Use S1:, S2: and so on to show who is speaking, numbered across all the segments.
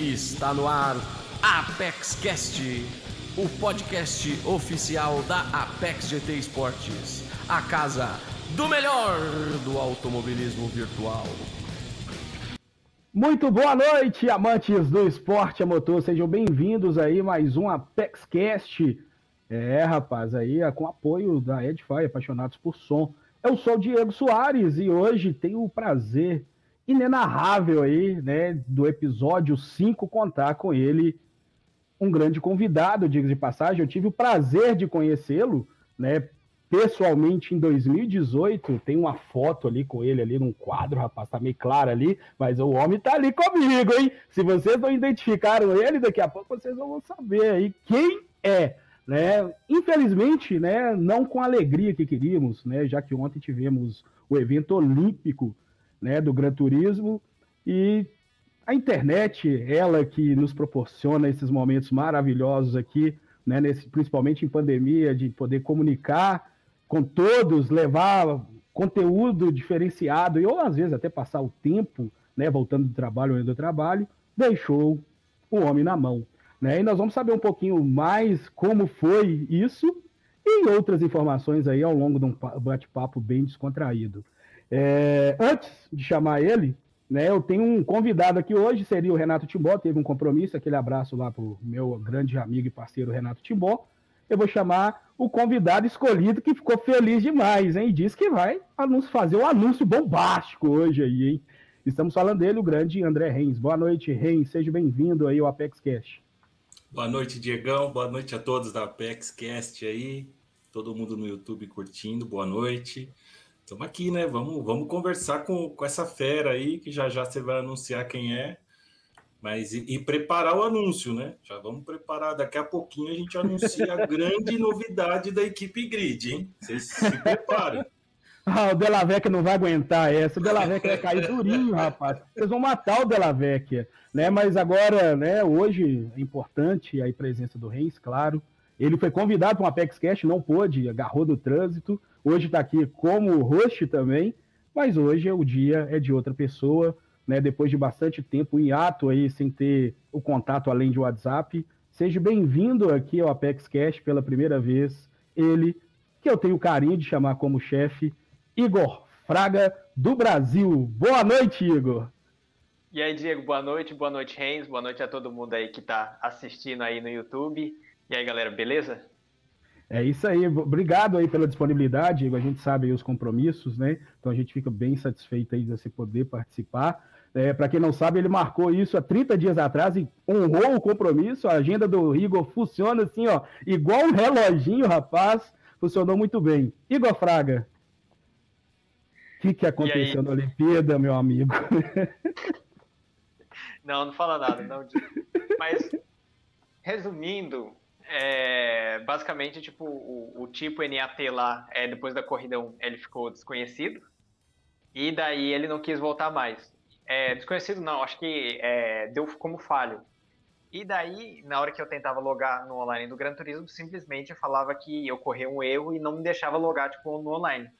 S1: Está no ar Apex Cast, o podcast oficial da Apex GT Esportes, a casa do melhor do automobilismo virtual.
S2: Muito boa noite, amantes do esporte a motor, sejam bem-vindos aí mais um Apex Cast. É, rapaz, aí é com apoio da Edify, apaixonados por som. Eu sou o Diego Soares e hoje tenho o prazer inenarrável aí, né, do episódio 5 contar com ele, um grande convidado, digo de passagem, eu tive o prazer de conhecê-lo, né, pessoalmente em 2018, tem uma foto ali com ele ali num quadro, rapaz, tá meio claro ali, mas o homem tá ali comigo, hein? Se vocês não identificaram ele, daqui a pouco vocês vão saber aí quem é, né? Infelizmente, né, não com a alegria que queríamos, né, já que ontem tivemos o evento olímpico né, do Gran Turismo e a internet, ela que nos proporciona esses momentos maravilhosos aqui, né, nesse, principalmente em pandemia, de poder comunicar com todos, levar conteúdo diferenciado e ou às vezes até passar o tempo, né, voltando do trabalho ou indo do trabalho, deixou o homem na mão. Né? E nós vamos saber um pouquinho mais como foi isso e outras informações aí ao longo de um bate-papo bem descontraído. É, antes de chamar ele, né, eu tenho um convidado aqui hoje, seria o Renato Timbó, teve um compromisso, aquele abraço lá para o meu grande amigo e parceiro Renato Timbó. Eu vou chamar o convidado escolhido que ficou feliz demais, hein? Diz que vai fazer um anúncio bombástico hoje aí, hein? Estamos falando dele, o grande André Reis. Boa noite, Reis. Seja bem-vindo aí ao Apex Cash.
S3: Boa noite, Diegão. Boa noite a todos da Apex Cast aí. Todo mundo no YouTube curtindo. Boa noite. Estamos aqui, né? Vamos, vamos conversar com, com essa fera aí, que já já você vai anunciar quem é. Mas e, e, preparar o anúncio, né? Já vamos preparar. Daqui a pouquinho a gente anuncia a grande novidade da equipe grid, hein? Vocês se preparem.
S2: Ah, o Delavec não vai aguentar essa. O Delavec vai cair durinho, rapaz. Vocês vão matar o Delavec, né? Mas agora, né? Hoje é importante a presença do Reis, claro. Ele foi convidado para um Apex Cash, não pôde, agarrou no trânsito. Hoje está aqui como host também, mas hoje o dia é de outra pessoa, né? Depois de bastante tempo em ato aí, sem ter o contato além de WhatsApp. Seja bem-vindo aqui ao Apex Cash pela primeira vez. Ele, que eu tenho o carinho de chamar como chefe, Igor Fraga do Brasil. Boa noite, Igor.
S4: E aí, Diego, boa noite, boa noite, Renz, boa noite a todo mundo aí que está assistindo aí no YouTube. E aí, galera, beleza?
S2: É isso aí, obrigado aí pela disponibilidade, a gente sabe aí os compromissos, né? Então a gente fica bem satisfeito aí de você poder participar. É, Para quem não sabe, ele marcou isso há 30 dias atrás e honrou o compromisso. A agenda do Igor funciona assim, ó, igual um reloginho, rapaz. Funcionou muito bem. Igor Fraga, o que, que aconteceu na Olimpíada, meu amigo?
S4: Não, não fala nada, não. Mas, resumindo, é, basicamente, tipo, o, o, tipo NAT lá, é, depois da corrida 1, ele ficou desconhecido. E daí ele não quis voltar mais. É, desconhecido não, acho que é, deu como falho. E daí, na hora que eu tentava logar no online do Gran Turismo, simplesmente falava que eu corri um erro e não me deixava logar, tipo, no online.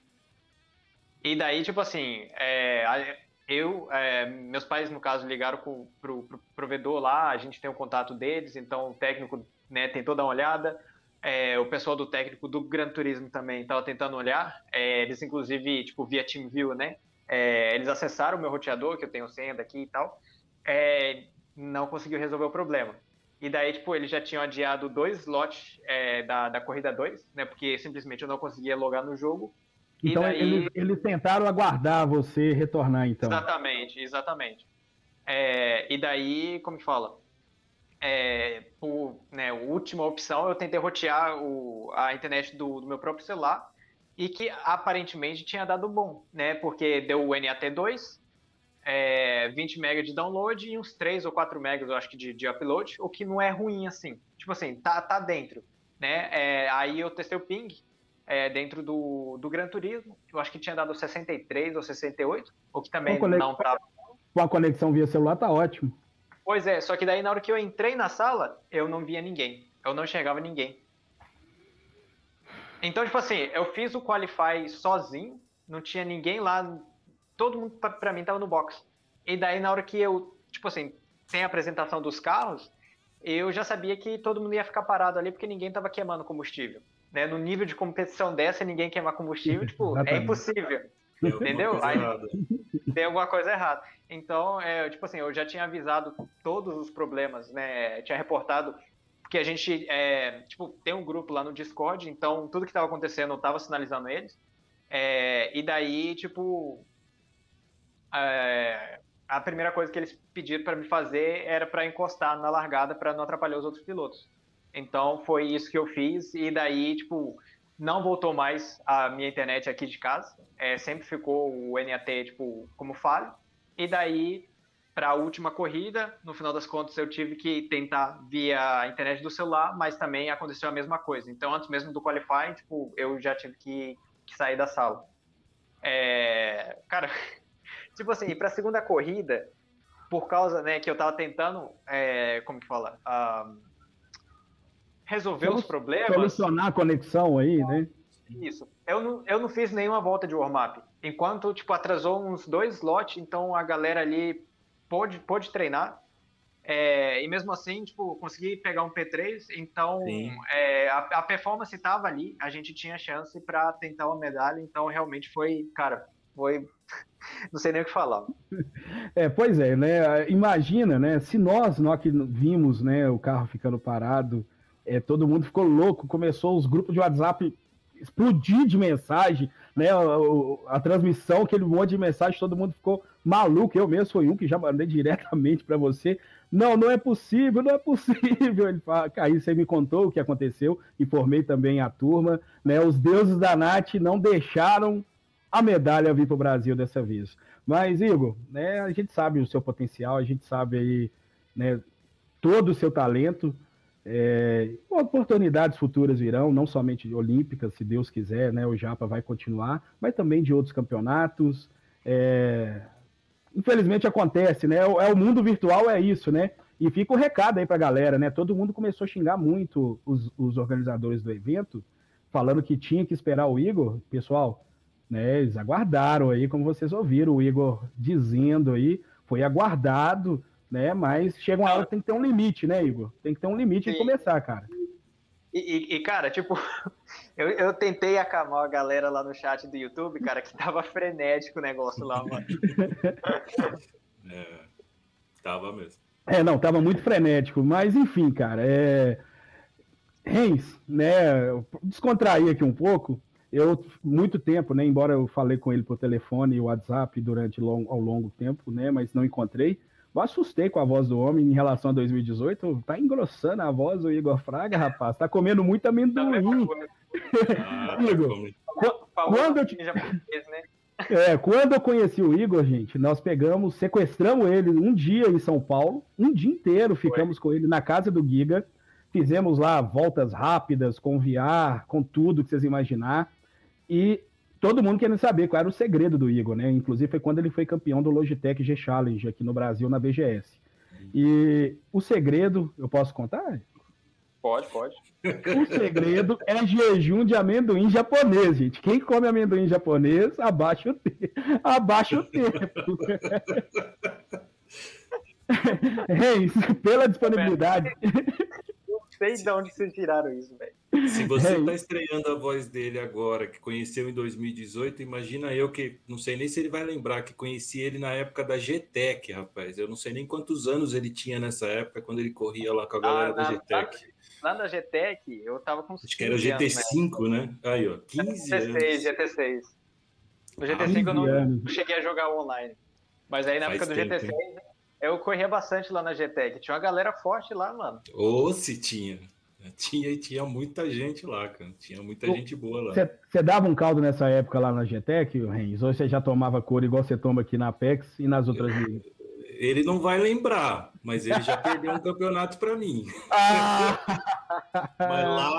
S4: E daí, tipo assim, é, eu, é, meus pais, no caso, ligaram pro, pro, pro provedor lá, a gente tem o contato deles, então o técnico né, tentou dar uma olhada. É, o pessoal do técnico do Gran Turismo também estava tentando olhar. É, eles, inclusive, tipo, via TeamView, né? É, eles acessaram o meu roteador, que eu tenho senha daqui e tal. É, não conseguiu resolver o problema. E daí, tipo, eles já tinham adiado dois slots é, da, da corrida 2, né? Porque simplesmente eu não conseguia logar no jogo.
S2: Então daí... eles, eles, tentaram aguardar você retornar, então.
S4: Exatamente, exatamente. É, e daí, como que fala? É, por né, última opção, eu tentei rotear o, a internet do, do, meu próprio celular e que aparentemente tinha dado bom, né? Porque deu o NAT2, é, 20 MB de download e uns 3 ou 4 MB, eu acho que, de, de upload, o que não é ruim assim. Tipo assim, tá, tá dentro, né? É, aí eu testei o ping é, dentro do, do Gran Turismo, eu acho que tinha dado 63 ou 68, o que também não tava.
S2: Com a conexão via celular tá ótimo.
S4: Pois é, só que daí na hora que eu entrei na sala, eu não via ninguém. Eu não enxergava ninguém. Então, tipo assim, eu fiz o Qualify sozinho, não tinha ninguém lá, todo mundo pra, pra mim tava no box. E daí na hora que eu, tipo assim, sem a apresentação dos carros, eu já sabia que todo mundo ia ficar parado ali porque ninguém estava queimando combustível. Né? No nível de competição dessa, ninguém queimar combustível, tipo, é impossível. Entendeu? Aí, tem alguma coisa errada. Então, é, tipo assim, eu já tinha avisado todos os problemas, né? Tinha reportado porque a gente, é, tipo, tem um grupo lá no Discord, então tudo que estava acontecendo eu estava sinalizando eles. É, e daí, tipo, é, a primeira coisa que eles pediram para me fazer era para encostar na largada para não atrapalhar os outros pilotos. Então foi isso que eu fiz e daí tipo não voltou mais a minha internet aqui de casa. É, sempre ficou o NAT tipo como falho. E daí para a última corrida, no final das contas eu tive que tentar via internet do celular, mas também aconteceu a mesma coisa. Então antes mesmo do qualifying, tipo eu já tive que, que sair da sala. É, cara, tipo assim, para a segunda corrida, por causa, né, que eu tava tentando, é, como que fala, uh, resolver Solu os problemas.
S2: Solucionar a conexão aí, né?
S4: Isso. Eu não, eu não fiz nenhuma volta de warm-up. Enquanto, tipo, atrasou uns dois slots, então a galera ali pôde, pôde treinar. É, e mesmo assim, tipo, consegui pegar um P3, então é, a, a, performance estava ali, a gente tinha chance para tentar uma medalha, então realmente foi, cara, foi não sei nem o que falar.
S2: É, pois é, né? Imagina, né? Se nós, nós que vimos, né, o carro ficando parado, é, todo mundo ficou louco, começou os grupos de WhatsApp explodir de mensagem, né? A, a, transmissão, aquele monte de mensagem, todo mundo ficou maluco. Eu mesmo fui um que já mandei diretamente para você. Não, não é possível, não é possível. Ele fala, aí você me contou o que aconteceu, informei também a turma, né? Os deuses da Nath não deixaram a medalha vir para o Brasil dessa vez. Mas, Igor, né, a gente sabe o seu potencial, a gente sabe aí né, todo o seu talento. É, oportunidades futuras virão, não somente olímpicas, se Deus quiser, né? O Japa vai continuar, mas também de outros campeonatos. É, infelizmente acontece, né? É, o mundo virtual é isso, né? E fica o recado aí para a galera, né? Todo mundo começou a xingar muito os, os organizadores do evento, falando que tinha que esperar o Igor. Pessoal, né? Eles aguardaram aí, como vocês ouviram o Igor dizendo aí, foi aguardado, né? Mas chega uma hora que tem que ter um limite, né, Igor? Tem que ter um limite em começar, cara.
S4: E, e, cara, tipo, eu, eu tentei acalmar a galera lá no chat do YouTube, cara, que tava frenético o negócio lá, mano.
S3: É, tava mesmo.
S2: É, não, tava muito frenético, mas enfim, cara, é. Reis, né, descontrair aqui um pouco, eu, muito tempo, né, embora eu falei com ele por telefone e WhatsApp durante long, ao longo tempo, né, mas não encontrei, eu assustei com a voz do homem em relação a 2018. Tá engrossando a voz do Igor Fraga, rapaz. Tá comendo muito amendoim. Ah, Igor, quando eu, né? é, quando eu conheci o Igor, gente, nós pegamos, sequestramos ele um dia em São Paulo, um dia inteiro ficamos Foi. com ele na casa do Giga. Fizemos lá voltas rápidas, com VR, com tudo que vocês imaginar. E todo mundo querendo saber qual era o segredo do Igor, né? Inclusive foi quando ele foi campeão do Logitech G Challenge aqui no Brasil, na BGS. E o segredo, eu posso contar?
S4: Pode, pode.
S2: O segredo é jejum de amendoim japonês, gente. Quem come amendoim japonês, abaixa o, te... abaixa o tempo. Reis, pela disponibilidade
S4: sei de onde vocês tiraram isso, velho.
S3: Se você está estreando a voz dele agora, que conheceu em 2018, imagina eu que não sei nem se ele vai lembrar que conheci ele na época da GTEC, rapaz. Eu não sei nem quantos anos ele tinha nessa época quando ele corria lá com a galera ah, da GTEC.
S4: Lá, na GTEC, eu tava com
S3: Acho que era o GT5, anos, né? Aí, ó, 15 GT6,
S4: anos. GT6. No GT5 eu não, não, cheguei a jogar online. Mas aí na Faz época do tempo, GT6, hein? Eu corria bastante lá na GTEC. Tinha uma galera forte lá, mano.
S3: Ô, oh, se tinha. Tinha tinha muita gente lá, cara. Tinha muita gente boa lá.
S2: Você dava um caldo nessa época lá na GTEC, Renz? Ou você já tomava cor igual você toma aqui na Apex e nas outras ligas?
S3: Ele não vai lembrar, mas ele já perdeu um campeonato para mim. Ah! mas lá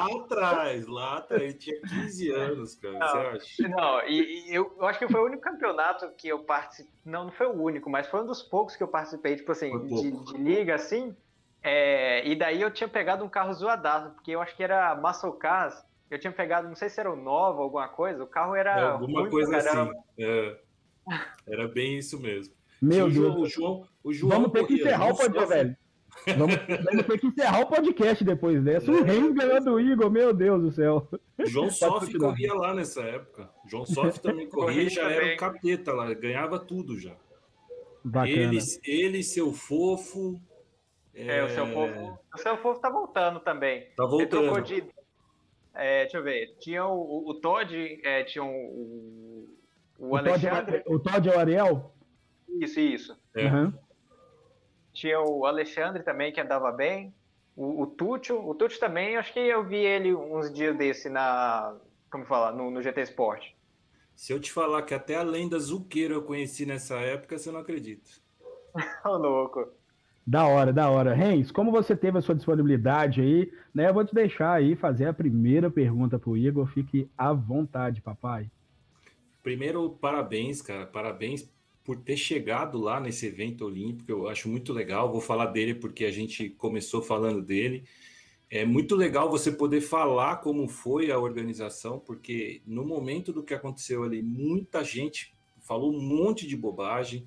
S3: atrás, lá atrás, ele tinha 15 anos, cara. Não, você acha?
S4: Não, e, e eu, eu, acho que foi o único campeonato que eu participei. Não, não foi o único, mas foi um dos poucos que eu participei, tipo assim, de, de, liga assim. É, e daí eu tinha pegado um carro zoadaço, porque eu acho que era Muscle Cars. Eu tinha pegado, não sei se era o Nova, alguma coisa. O carro era. É,
S3: alguma coisa assim. É, era bem isso mesmo.
S2: Meu
S3: o
S2: Deus.
S3: João, o João, o João
S2: Vamos ter que encerrar o
S3: João
S2: podcast,
S3: Sofre-
S2: velho. Vamos, vamos ter que encerrar o podcast depois dessa. O Reis ganhou do Igor, meu Deus do céu.
S3: João Sof
S2: continuar.
S3: corria lá nessa época. João Sof também corria e já
S4: Corria
S3: era
S4: também.
S3: um capeta lá, ganhava tudo já.
S2: Bacana.
S3: Ele, ele, seu fofo.
S4: É, o seu povo. O seu povo tá voltando também.
S3: Tá
S4: Ele trocou
S3: voltando.
S4: de. É, deixa eu ver. Tinha o, o, o Todd, é, tinha o, o, o
S2: o, Todd
S4: Alexandre.
S2: é, o Todd é o Ariel?
S4: Isso, isso.
S3: É.
S2: Aham.
S4: Tinha o Alexandre também, que andava bem. O, o Túcio. O Túcio também, acho que eu vi ele uns dias desse na. Como fala? No, no GT Sport.
S3: Se eu te falar que até a lenda Zuqueiro eu conheci nessa época, você não acredita.
S4: Ô, louco.
S2: Da hora, da hora. Reis, como você teve a sua disponibilidade aí, né? Eu vou te deixar aí fazer a primeira pergunta pro Igor. Fique à vontade, papai.
S3: Primeiro, parabéns, cara. Parabéns por ter chegado lá nesse evento olímpico. Eu acho muito legal. Vou falar dele porque a gente começou falando dele. É muito legal você poder falar como foi a organização, porque no momento do que aconteceu ali, muita gente falou um monte de bobagem.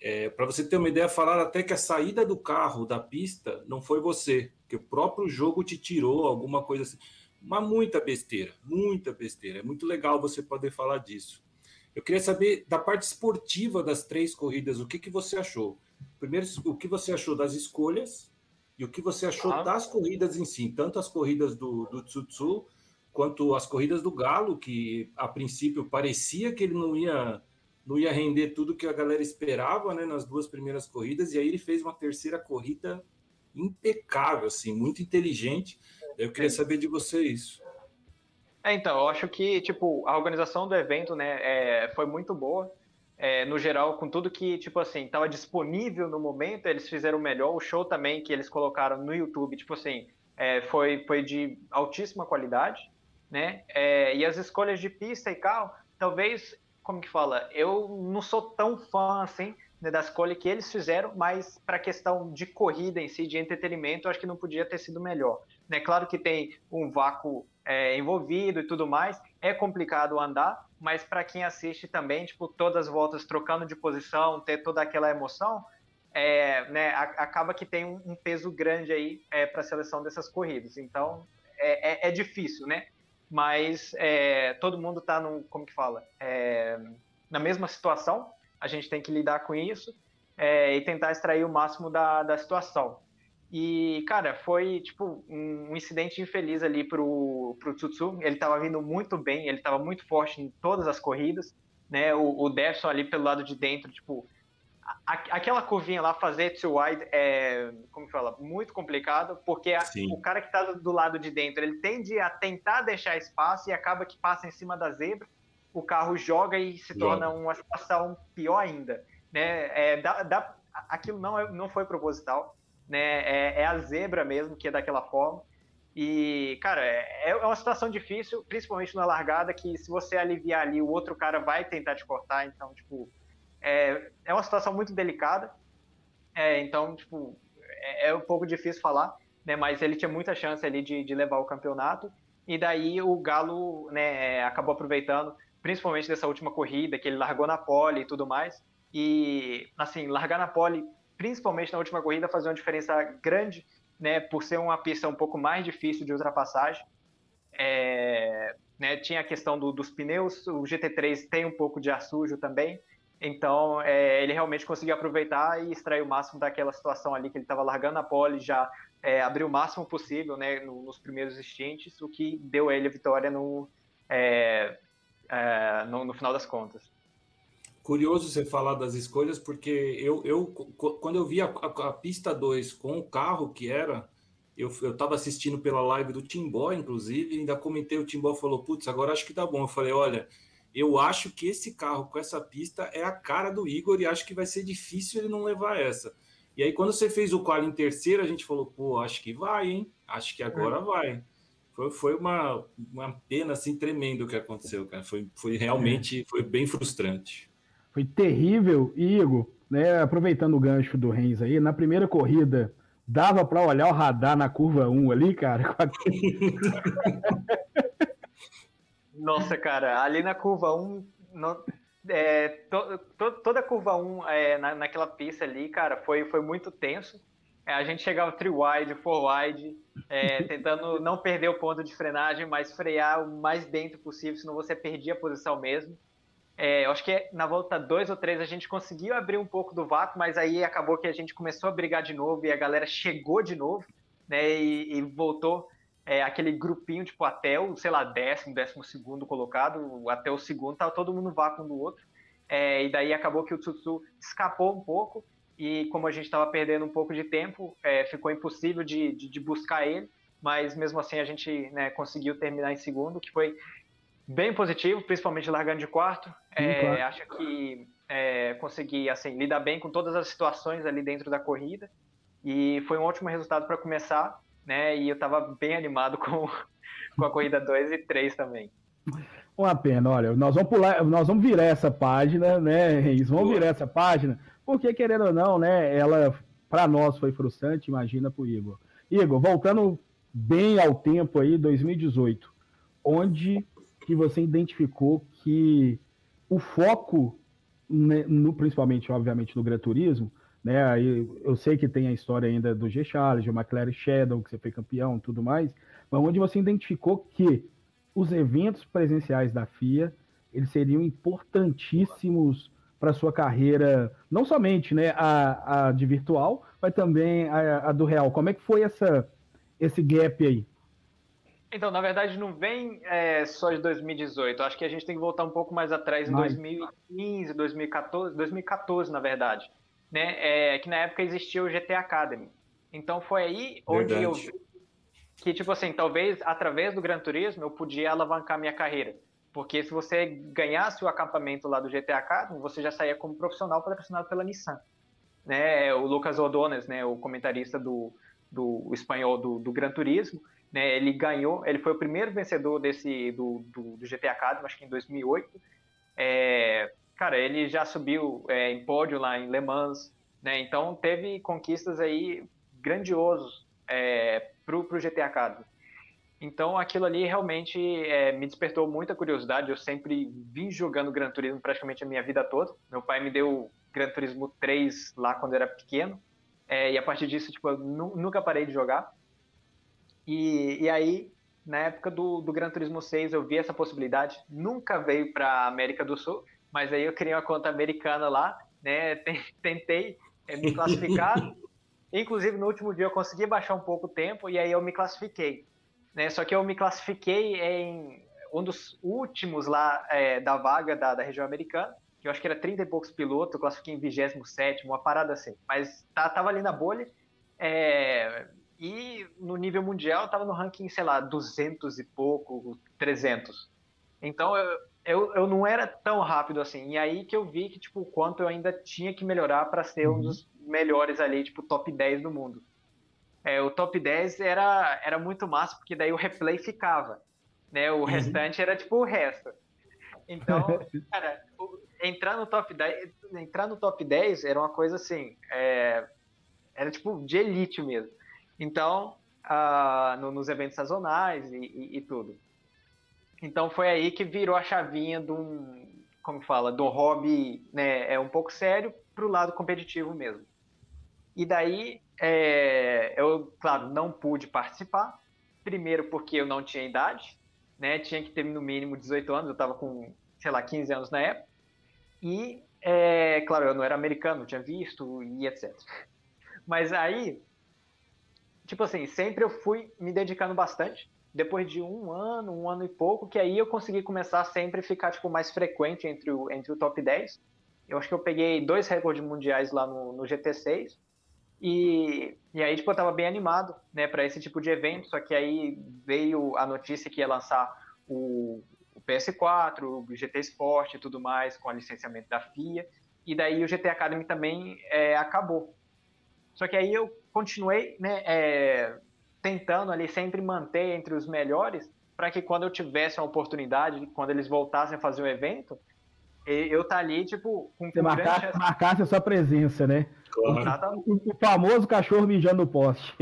S3: É, Para você ter uma ideia, falaram até que a saída do carro da pista não foi você, que o próprio jogo te tirou alguma coisa assim. Mas muita besteira, muita besteira. É muito legal você poder falar disso. Eu queria saber da parte esportiva das três corridas, o que, que você achou? Primeiro, o que você achou das escolhas e o que você achou
S4: Ah.
S3: das corridas em si, tanto as corridas do, do Tsutsu quanto as corridas do Galo, que a princípio parecia que ele não ia não ia render tudo que a galera esperava, né, nas duas primeiras corridas, e aí ele fez uma terceira corrida impecável, assim, muito inteligente. Eu queria saber de você isso.
S4: É, então, eu acho que, tipo, a organização do evento, né, é, foi muito boa. É, no geral, com tudo que, tipo assim, estava disponível no momento, eles fizeram melhor. O show também que eles colocaram no YouTube, tipo assim, é, foi, foi de altíssima qualidade, né? É, e as escolhas de pista e carro, talvez, como que fala, eu não sou tão fã, assim, né, da escolha que eles fizeram, mas para questão de corrida em si, de entretenimento, eu acho que não podia ter sido melhor. Né? Claro que tem um vácuo é, envolvido e tudo mais, é complicado andar, mas para quem assiste também, tipo, todas as voltas trocando de posição, ter toda aquela emoção, é, né, acaba que tem um, peso grande aí é, para a seleção dessas corridas. Então, é, é- é difícil, né? Mas é, todo mundo está num, como que fala, É, na mesma situação, a gente tem que lidar com isso e tentar extrair o máximo da, da situação. E, cara, foi, tipo, um, incidente infeliz ali pro, pro Tsutsu. Ele tava vindo muito bem, ele tava muito forte em todas as corridas, né? O, o Defson ali pelo lado de dentro, tipo, a- aquela curvinha lá, fazer too wide é, como fala, muito complicado, porque a- o cara que tá do, do lado de dentro, ele tende a tentar deixar espaço e acaba que passa em cima da zebra, o carro joga e se torna uma situação pior ainda, né? É, dá- dá- aquilo não, é- não foi proposital, né? É, é a zebra mesmo que é daquela forma. E, cara, é, é uma situação difícil, principalmente na largada, que se você aliviar ali, o outro cara vai tentar te cortar. Então, tipo, é, é uma situação muito delicada. É, então, tipo, é, é um pouco difícil falar, né? Mas ele tinha muita chance ali de, de levar o campeonato. E daí o Galo, né, acabou aproveitando, principalmente dessa última corrida, que ele largou na pole e tudo mais. E, assim, largar na pole, principalmente na última corrida, fazia uma diferença grande, né? Por ser uma pista um pouco mais difícil de ultrapassagem. É, né, tinha a questão do- dos pneus, o GT3 tem um pouco de ar sujo também. Então, é, ele realmente conseguiu aproveitar e extrair o máximo daquela situação ali que ele estava largando a pole, já é, abriu o máximo possível né, no- nos primeiros instintos, o que deu a ele a vitória no, é, é, no, no final das contas.
S3: Curioso você falar das escolhas, porque eu, eu quando eu vi a, a- a pista 2 com o carro que era, eu estava assistindo pela live do Timbó, inclusive, e ainda comentei, o Timbó falou, putz, agora acho que tá bom. Eu falei, olha, eu acho que esse carro com essa pista é a cara do Igor e acho que vai ser difícil ele não levar essa. E aí, quando você fez o quali em terceiro, a gente falou, pô, acho que vai, hein? Acho que agora vai. Foi, foi uma, uma pena, assim, tremenda o que aconteceu, cara. Foi, foi realmente, foi bem frustrante.
S2: Foi terrível. E, Igor, né, aproveitando o gancho do Reis aí, na primeira corrida, dava para olhar o radar na curva 1 ali, cara? aquele-
S4: Nossa, cara, ali na curva 1, não- é, to, to, toda a curva 1 é, na, naquela pista ali, cara, foi, foi muito tenso. É, a gente chegava three-wide, four-wide, é, tentando não perder o ponto de frenagem, mas frear o mais dentro possível, senão você perdia a posição mesmo. É, eu acho que na volta 2 ou 3 a gente conseguiu abrir um pouco do vácuo, mas aí acabou que a gente começou a brigar de novo e a galera chegou de novo, né? E, e voltou é, aquele grupinho, tipo, até o, sei lá, décimo, décimo segundo colocado, até o segundo, tava todo mundo no vácuo um do outro. É, e daí acabou que o Tsutsu escapou um pouco, e como a gente estava perdendo um pouco de tempo, é, ficou impossível de, de, de, buscar ele, mas mesmo assim a gente né, conseguiu terminar em segundo, que foi bem positivo, principalmente largando de quarto. É, claro. Acho que é, consegui assim, lidar bem com todas as situações ali dentro da corrida, e foi um ótimo resultado para começar né? E eu estava bem animado com, com a corrida 2 e 3 também.
S2: Uma pena, olha, nós vamos pular, nós vamos virar essa página, né, Reis? Vamos virar essa página, porque querendo ou não, né, ela para nós foi frustrante, imagina para o Igor. Igor, voltando bem ao tempo aí, 2018, onde que você identificou que o foco, né, no, principalmente, obviamente, no Gran Turismo, né? Aí eu sei que tem a história ainda do G Charles, do McLaren Shadow, que você foi campeão, tudo mais, mas onde você identificou que os eventos presenciais da FIA eles seriam importantíssimos para sua carreira, não somente, né, a, a de virtual, mas também a, a do real. Como é que foi essa esse gap aí?
S4: Então, na verdade, não vem é, só de 2018. Acho que a gente tem que voltar um pouco mais atrás, em 2015, 2014, 2014, na verdade né? É, que na época existia o GT Academy. Então foi aí onde Verdade. eu vi que, tipo assim, talvez através do Gran Turismo eu podia alavancar minha carreira. Porque se você ganhasse o acampamento lá do GT Academy, você já saía como profissional patrocinado pela Nissan. Né? O Lucas Odones, né, o comentarista do, do espanhol do, do Gran Turismo, né, ele ganhou, ele foi o primeiro vencedor desse do, do, do GT Academy, acho que em 2008. É, cara, ele já subiu é, em pódio lá em Le Mans, né? Então teve conquistas aí grandiosos é, pro, pro GT Academy. Então aquilo ali realmente é, me despertou muita curiosidade. Eu sempre vim jogando Gran Turismo praticamente a minha vida toda. Meu pai me deu Gran Turismo 3 lá quando eu era pequeno. É, e a partir disso, tipo, eu nunca parei de jogar. E, e aí, na época do, do Gran Turismo 6, eu vi essa possibilidade. Nunca veio para América do Sul mas aí eu criei uma conta americana lá, né? Tentei eh, me classificar. Inclusive, no último dia eu consegui baixar um pouco o tempo e aí eu me classifiquei. Né? Só que eu me classifiquei em um dos últimos lá é, da vaga da, da, região americana, que eu acho que era 30 e poucos pilotos, eu classifiquei em 27, uma parada assim. Mas tá, tava ali na bolha. É, e no nível mundial tava no ranking, sei lá, 200 e pouco, 300. Então eu, eu, eu não era tão rápido assim. E aí que eu vi que, tipo, o quanto eu ainda tinha que melhorar para ser um uhum. dos melhores ali, tipo, top 10 do mundo. É, o top 10 era, era muito massa, porque daí o replay ficava. Né? O uhum. restante era tipo o resto. Então, cara, entrar no top 10, entrar no top 10 era uma coisa assim, é, era tipo de elite mesmo. Então, uh, no, nos eventos sazonais e, e, e tudo. Então foi aí que virou a chavinha de um, como fala, do hobby, né, é um pouco sério para o lado competitivo mesmo. E daí, é, eu, claro, não pude participar. Primeiro porque eu não tinha idade, né, tinha que ter no mínimo 18 anos, eu estava com, sei lá, 15 anos na época. E, é, claro, eu não era americano, não tinha visto e etc. Mas aí, tipo assim, sempre eu fui me dedicando bastante depois de um ano, um ano e pouco, que aí eu consegui começar a sempre ficar tipo, mais frequente entre o, entre o top 10. Eu acho que eu peguei dois recordes mundiais lá no, no GT6. E, e aí, tipo, eu tava bem animado, né, para esse tipo de evento. Só que aí veio a notícia que ia lançar o, o PS4, o GT Sport e tudo mais, com o licenciamento da FIA. E daí o GT Academy também é, acabou. Só que aí eu continuei, né, é, tentando ali sempre manter entre os melhores, para que quando eu tivesse a oportunidade, quando eles voltassem a fazer o evento, eu tá ali, tipo,
S2: com Você marcasse, marcasse a sua presença, né? Claro. O, o, famoso cachorro mijando no poste.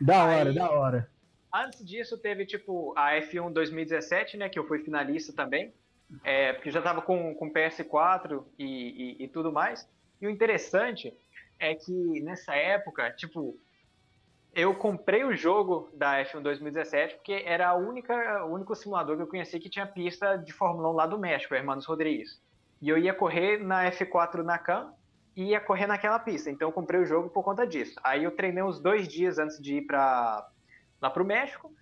S2: da hora, Aí, da hora.
S4: Antes disso, teve, tipo, a F1 2017, né? Que eu fui finalista também. É, porque já tava com, com PS4 e, e, e tudo mais. E o interessante é que nessa época, tipo, eu comprei o jogo da F1 2017 porque era a única, o único simulador que eu conhecia que tinha pista de Fórmula 1 lá do México, Hermanos Rodrigues. E eu ia correr na F4 na CAM e ia correr naquela pista. Então eu comprei o jogo por conta disso. Aí eu treinei uns dois dias antes de ir para lá para o México.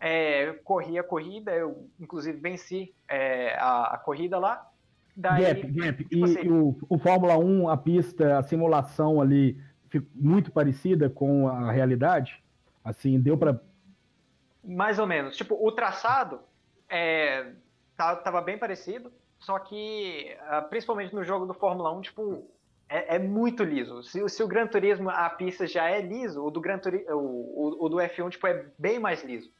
S4: É, corri a corrida, eu inclusive venci é, a, a, corrida lá.
S2: Daí, Gap, Gap. Tipo e, assim, o, o Fórmula 1, a pista, a simulação ali muito parecida com a realidade? Assim, deu para
S4: mais ou menos. Tipo, o traçado é, tava bem parecido, só que ah, principalmente no jogo do Fórmula 1, tipo, é, é muito liso. Se, se, o Gran Turismo a pista já é liso, o do Gran Turismo, o, o, o, do F1 tipo é bem mais liso.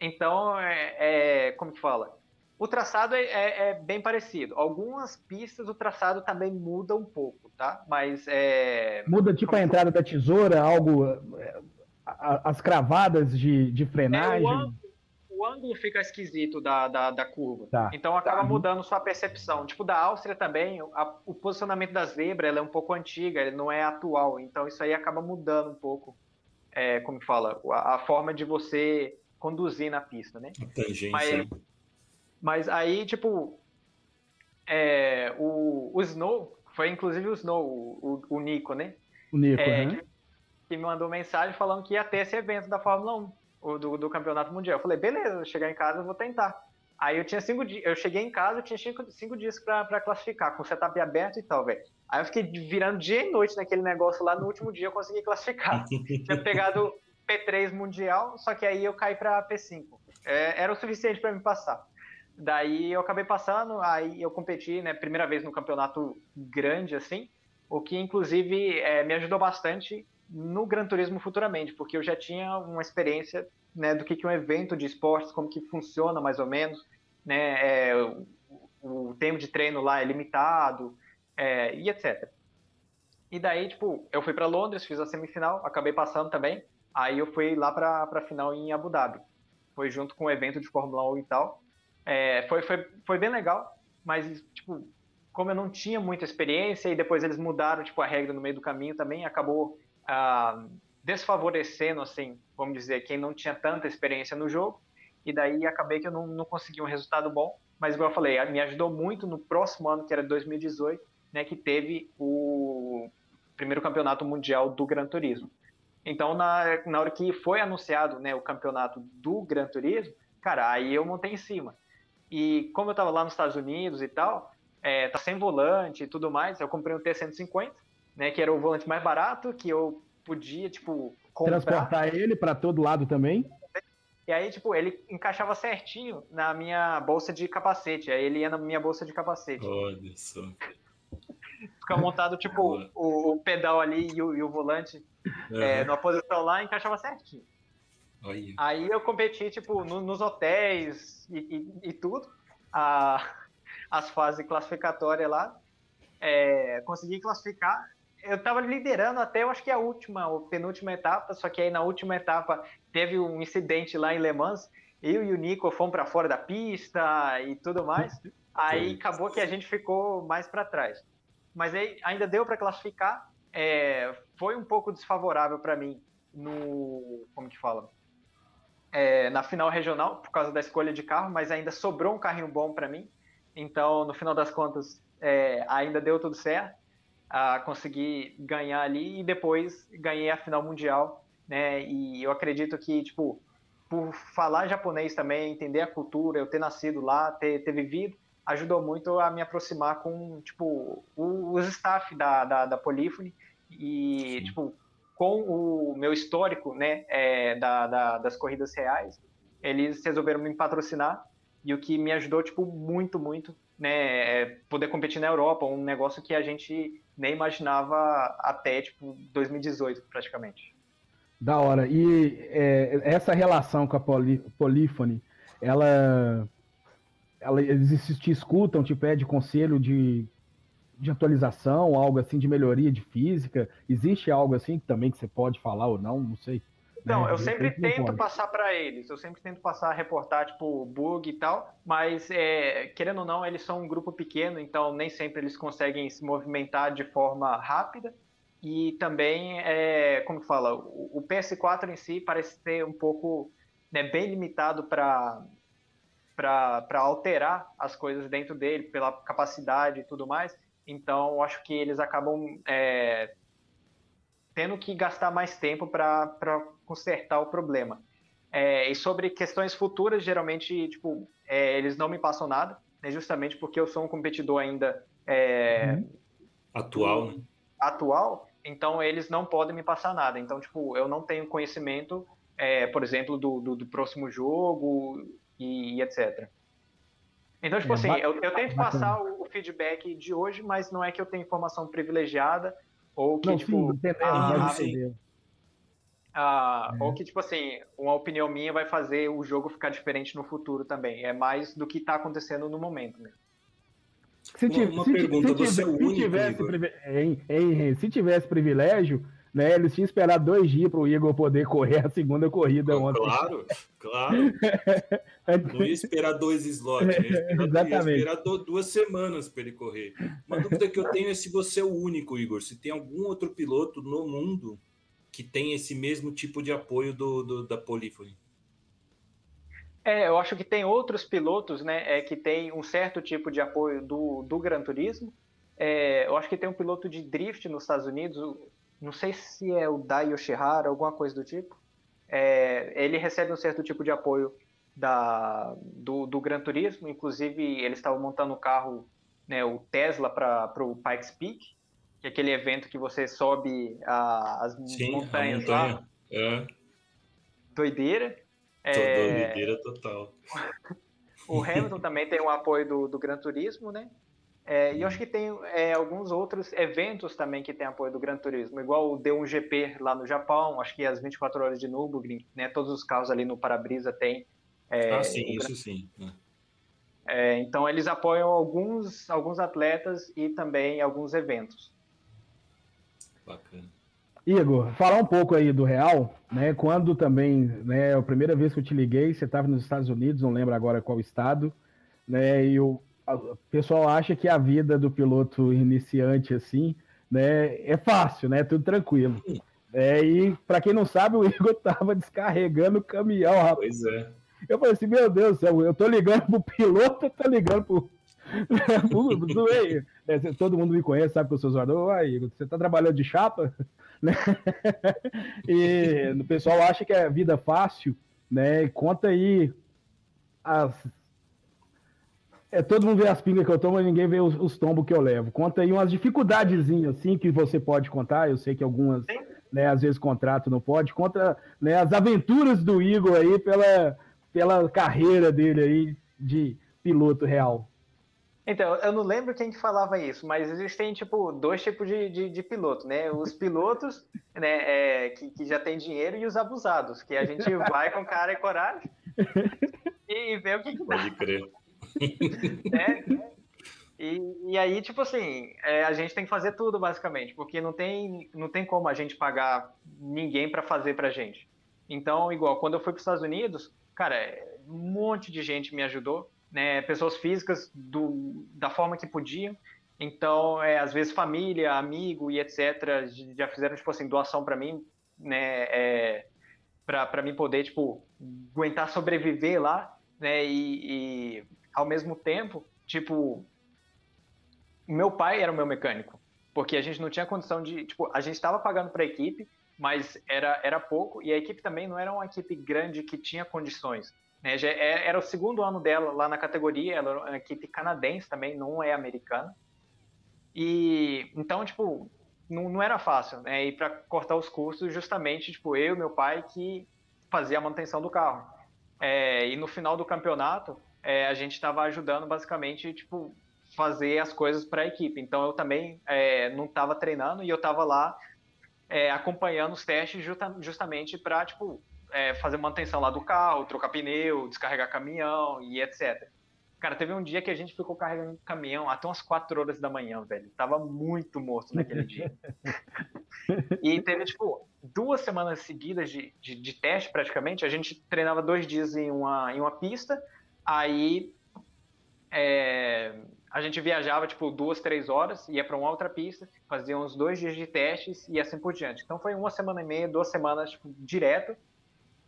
S4: Então, é, é como que fala? O traçado é, é, é, bem parecido. Algumas pistas o traçado também muda um pouco, tá? Mas é.
S2: Muda tipo a entrada da tesoura, algo. É, as cravadas de, de frenagem. É, o, ângulo,
S4: o, ângulo, fica esquisito da, da, da curva. Tá. Então acaba tá. mudando sua percepção. Tipo, da Áustria também, a, o posicionamento da zebra ela é um pouco antiga, ele não é atual. Então isso aí acaba mudando um pouco. É, como fala? A, a forma de você conduzir na pista, né? A tangência. Mas, mas aí, tipo, é, o, o Snow, foi inclusive o Snow, o, o, Nico, né?
S2: O Nico, é, né?
S4: Que, que, me mandou mensagem falando que ia ter esse evento da Fórmula 1, o, do, do Campeonato Mundial. Eu falei, beleza, chegar em casa eu vou tentar. Aí eu tinha cinco dias, eu cheguei em casa, eu tinha cinco, cinco dias para classificar, com o setup aberto e tal, velho. Aí eu fiquei virando dia e noite naquele negócio lá, no último dia eu consegui classificar. tinha pegado P3 Mundial, só que aí eu caí para P5. É, era o suficiente para me passar. Daí eu acabei passando, aí eu competi, né, primeira vez no campeonato grande, assim, o que inclusive é, me ajudou bastante no Gran Turismo futuramente, porque eu já tinha uma experiência né, do que, que um evento de esportes, como que funciona mais ou menos, né, é, o, o, tempo de treino lá é limitado, é, e etc. E daí, tipo, eu fui para Londres, fiz a semifinal, acabei passando também, aí eu fui lá para a final em Abu Dhabi. Foi junto com o evento de Fórmula 1 e tal, é, foi, foi, foi bem legal, mas, tipo, como eu não tinha muita experiência e depois eles mudaram, tipo, a regra no meio do caminho também, acabou ah, desfavorecendo, assim, vamos dizer, quem não tinha tanta experiência no jogo, e daí acabei que eu não, não consegui um resultado bom, mas igual eu falei, me ajudou muito no próximo ano, que era 2018, né, que teve o primeiro campeonato mundial do Gran Turismo. Então, na, na hora que foi anunciado né, o campeonato do Gran Turismo, cara, aí eu montei em cima. E como eu estava lá nos Estados Unidos e tal, é, tá sem volante e tudo mais, eu comprei um T150, né, que era o volante mais barato, que eu podia, tipo,
S2: comprar. Transportar ele para todo lado também?
S4: E aí, tipo, ele encaixava certinho na minha bolsa de capacete. Aí ele ia na minha bolsa de capacete.
S3: Olha só.
S4: Fica montado, tipo, o, o, pedal ali e o, e o volante uhum. é, numa posição lá, encaixava certinho. Aí eu competi, tipo, no, nos hotéis e, e, e tudo, a, as fases classificatórias lá. É, consegui classificar. Eu tava liderando até, eu acho que a última, a penúltima etapa, só que aí na última etapa teve um incidente lá em Le Mans. Eu e o Nico fomos para fora da pista e tudo mais. Aí acabou que a gente ficou mais para trás. Mas aí ainda deu para classificar. É, foi um pouco desfavorável para mim no. Como que fala? É, na final regional por causa da escolha de carro, mas ainda sobrou um carrinho bom para mim. Então, no final das contas, é, ainda deu tudo certo. a consegui ganhar ali e depois ganhei a final mundial, né? E eu acredito que, tipo, por falar japonês também, entender a cultura, eu ter nascido lá, ter, ter vivido, ajudou muito a me aproximar com, tipo, os staff da, da, da Polyphony e, Sim. tipo, com o meu histórico, né, é, da, da, das corridas reais, eles resolveram me patrocinar e o que me ajudou, tipo, muito, muito, né, é poder competir na Europa, um negócio que a gente nem imaginava até, tipo, 2018, praticamente.
S2: Da hora. E é, essa relação com a Polífone, ela, ela, eles te escutam, te pede conselho de de atualização, algo assim de melhoria de física? Existe algo assim também que você pode falar ou não? Não sei.
S4: Né? eu sempre tento passar para eles, eu sempre tento passar, reportar, tipo, bug e tal, mas, é, querendo ou não, eles são um grupo pequeno, então nem sempre eles conseguem se movimentar de forma rápida, e também, é, como que fala, o, o PS4 em si parece ter um pouco, né, bem limitado para para alterar as coisas dentro dele, pela capacidade e tudo mais. Então, acho que eles acabam é, tendo que gastar mais tempo para consertar o problema. É, e sobre questões futuras, geralmente, tipo, é, eles não me passam nada, né, justamente porque eu sou um competidor ainda é,
S3: uhum. atual, né?
S4: atual, então eles não podem me passar nada. Então, tipo, eu não tenho conhecimento, é, por exemplo, do, do, do, próximo jogo e, e etc. Então, tipo é, assim, eu, eu tento passar o feedback de hoje, mas não é que eu tenho informação privilegiada ou que, não, tipo, sim, ah, sim. Ah, é. Ou que, tipo assim, uma opinião minha vai fazer o jogo ficar diferente no futuro também. É mais do que está acontecendo no momento mesmo.
S2: Se, uma, uma se, pergunta, se, você se, único, tivesse, em, em, se tivesse privilégio, né, eles tinham esperado dois dias para o Igor poder correr a segunda corrida
S3: ontem. Claro, claro. Não ia esperar dois slots, né? ia Exatamente. ia esperar duas semanas para ele correr. Uma dúvida que eu tenho é se você é o único, Igor, se tem algum outro piloto no mundo que tem esse mesmo tipo de apoio do, do da Polyphony.
S4: É, eu acho que tem outros pilotos, né, é, que tem um certo tipo de apoio do, do Gran Turismo. É, eu acho que tem um piloto de drift nos Estados Unidos, não sei se é o Dai Yoshihara, alguma coisa do tipo. É, ele recebe um certo tipo de apoio da, do, do Gran Turismo, inclusive eles estavam montando o carro, né, o Tesla para o Pikes Peak, que é aquele evento que você sobe a, as
S3: Sim, montanhas a montanha. lá. É.
S4: Doideira.
S3: É... Doideira total.
S4: o Hamilton também tem o apoio do, do Gran Turismo, né? É, e eu acho que tem é, alguns outros eventos também que tem apoio do Gran Turismo, igual o D1GP lá no Japão, acho que as 24 horas de Nürburgring, né, todos os carros ali no para-brisa tem.
S3: É, ah, sim, isso sim. Né.
S4: É, então eles apoiam alguns, alguns atletas e também alguns eventos.
S3: Bacana.
S2: Igor, falar um pouco aí do Real, né? Quando também, né? A primeira vez que eu te liguei, você estava nos Estados Unidos, não lembro agora qual estado, né? E o o pessoal acha que a vida do piloto iniciante assim, né, é fácil, né, tudo tranquilo. É, e para quem não sabe, o Igor tava descarregando o caminhão, rapaz.
S3: Pois é.
S2: Eu falei assim, meu Deus do céu, eu tô ligando pro piloto, eu tô ligando pro. é, todo mundo me conhece, sabe que eu sou zoador. Igor, você tá trabalhando de chapa? Né? e o pessoal acha que é vida fácil, né? Conta aí as é, todo mundo vê as pingas que eu tomo, mas ninguém vê os, os tombos que eu levo. Conta aí umas dificuldadezinhas assim que você pode contar. Eu sei que algumas, né, às vezes contrato não pode. Conta né, as aventuras do Igor aí pela, pela carreira dele aí de piloto real.
S4: Então, eu não lembro quem que falava isso, mas existem, tipo, dois tipos de, de, de piloto, né? Os pilotos, né, é, que, que já tem dinheiro e os abusados, que a gente vai com cara e coragem e vê o que, que dá.
S3: Pode crer
S4: né? E, e, aí, tipo assim, é, a gente tem que fazer tudo, basicamente, porque não tem, não tem como a gente pagar ninguém para fazer pra gente. Então, igual, quando eu fui para os Estados Unidos, cara, um monte de gente me ajudou, né? Pessoas físicas do, da forma que podiam. Então, é, às vezes, família, amigo e etc. já fizeram, tipo assim, doação para mim, né? É, para mim poder, tipo, aguentar sobreviver lá, né? E, e ao mesmo tempo, tipo, meu pai era o meu mecânico, porque a gente não tinha condição de, tipo, a gente estava pagando para a equipe, mas era, era pouco, e a equipe também não era uma equipe grande que tinha condições. Né? Já é, era o segundo ano dela lá na categoria, ela era uma equipe canadense também, não é americana. E então, tipo, não, não era fácil, né? E para cortar os custos, justamente, tipo, eu e meu pai que fazia a manutenção do carro. É, e no final do campeonato, é, a gente estava ajudando basicamente, tipo, fazer as coisas para a equipe. Então eu também é, não estava treinando e eu estava lá é, acompanhando os testes justa, justamente para, tipo, é, fazer manutenção lá do carro, trocar pneu, descarregar caminhão e etc. Cara, teve um dia que a gente ficou carregando caminhão até umas 4 horas da manhã, velho. Tava muito morto naquele dia. e teve, tipo, duas semanas seguidas de, de, de, teste, praticamente. A gente treinava dois dias em uma, em uma pista, aí é, a gente viajava, tipo, duas, três horas, ia para uma outra pista, fazia uns dois dias de testes e assim por diante. Então foi uma semana e meia, duas semanas, tipo, direto.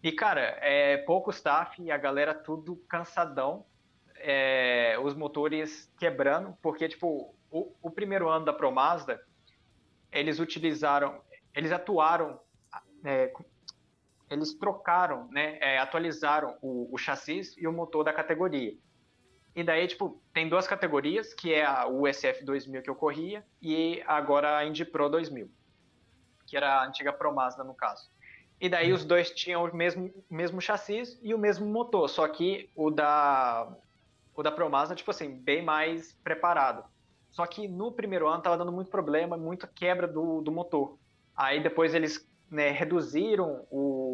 S4: E, cara, é pouco staff e a galera tudo cansadão, é, os motores quebrando, porque, tipo, o, o primeiro ano da ProMazda, eles utilizaram, eles atuaram, é, eles trocaram, né, é, atualizaram o, o chassis e o motor da categoria. E daí, tipo, tem duas categorias, que é a USF 2000 que eu corria e agora a Indy Pro 2000, que era a antiga Pro Mazda no caso. E daí os dois tinham o mesmo, mesmo chassis e o mesmo motor, só que o da o da Pro Mazda, tipo assim, bem mais preparado. Só que no primeiro ano tava dando muito problema, muita quebra do, do motor. Aí depois eles né, reduziram o,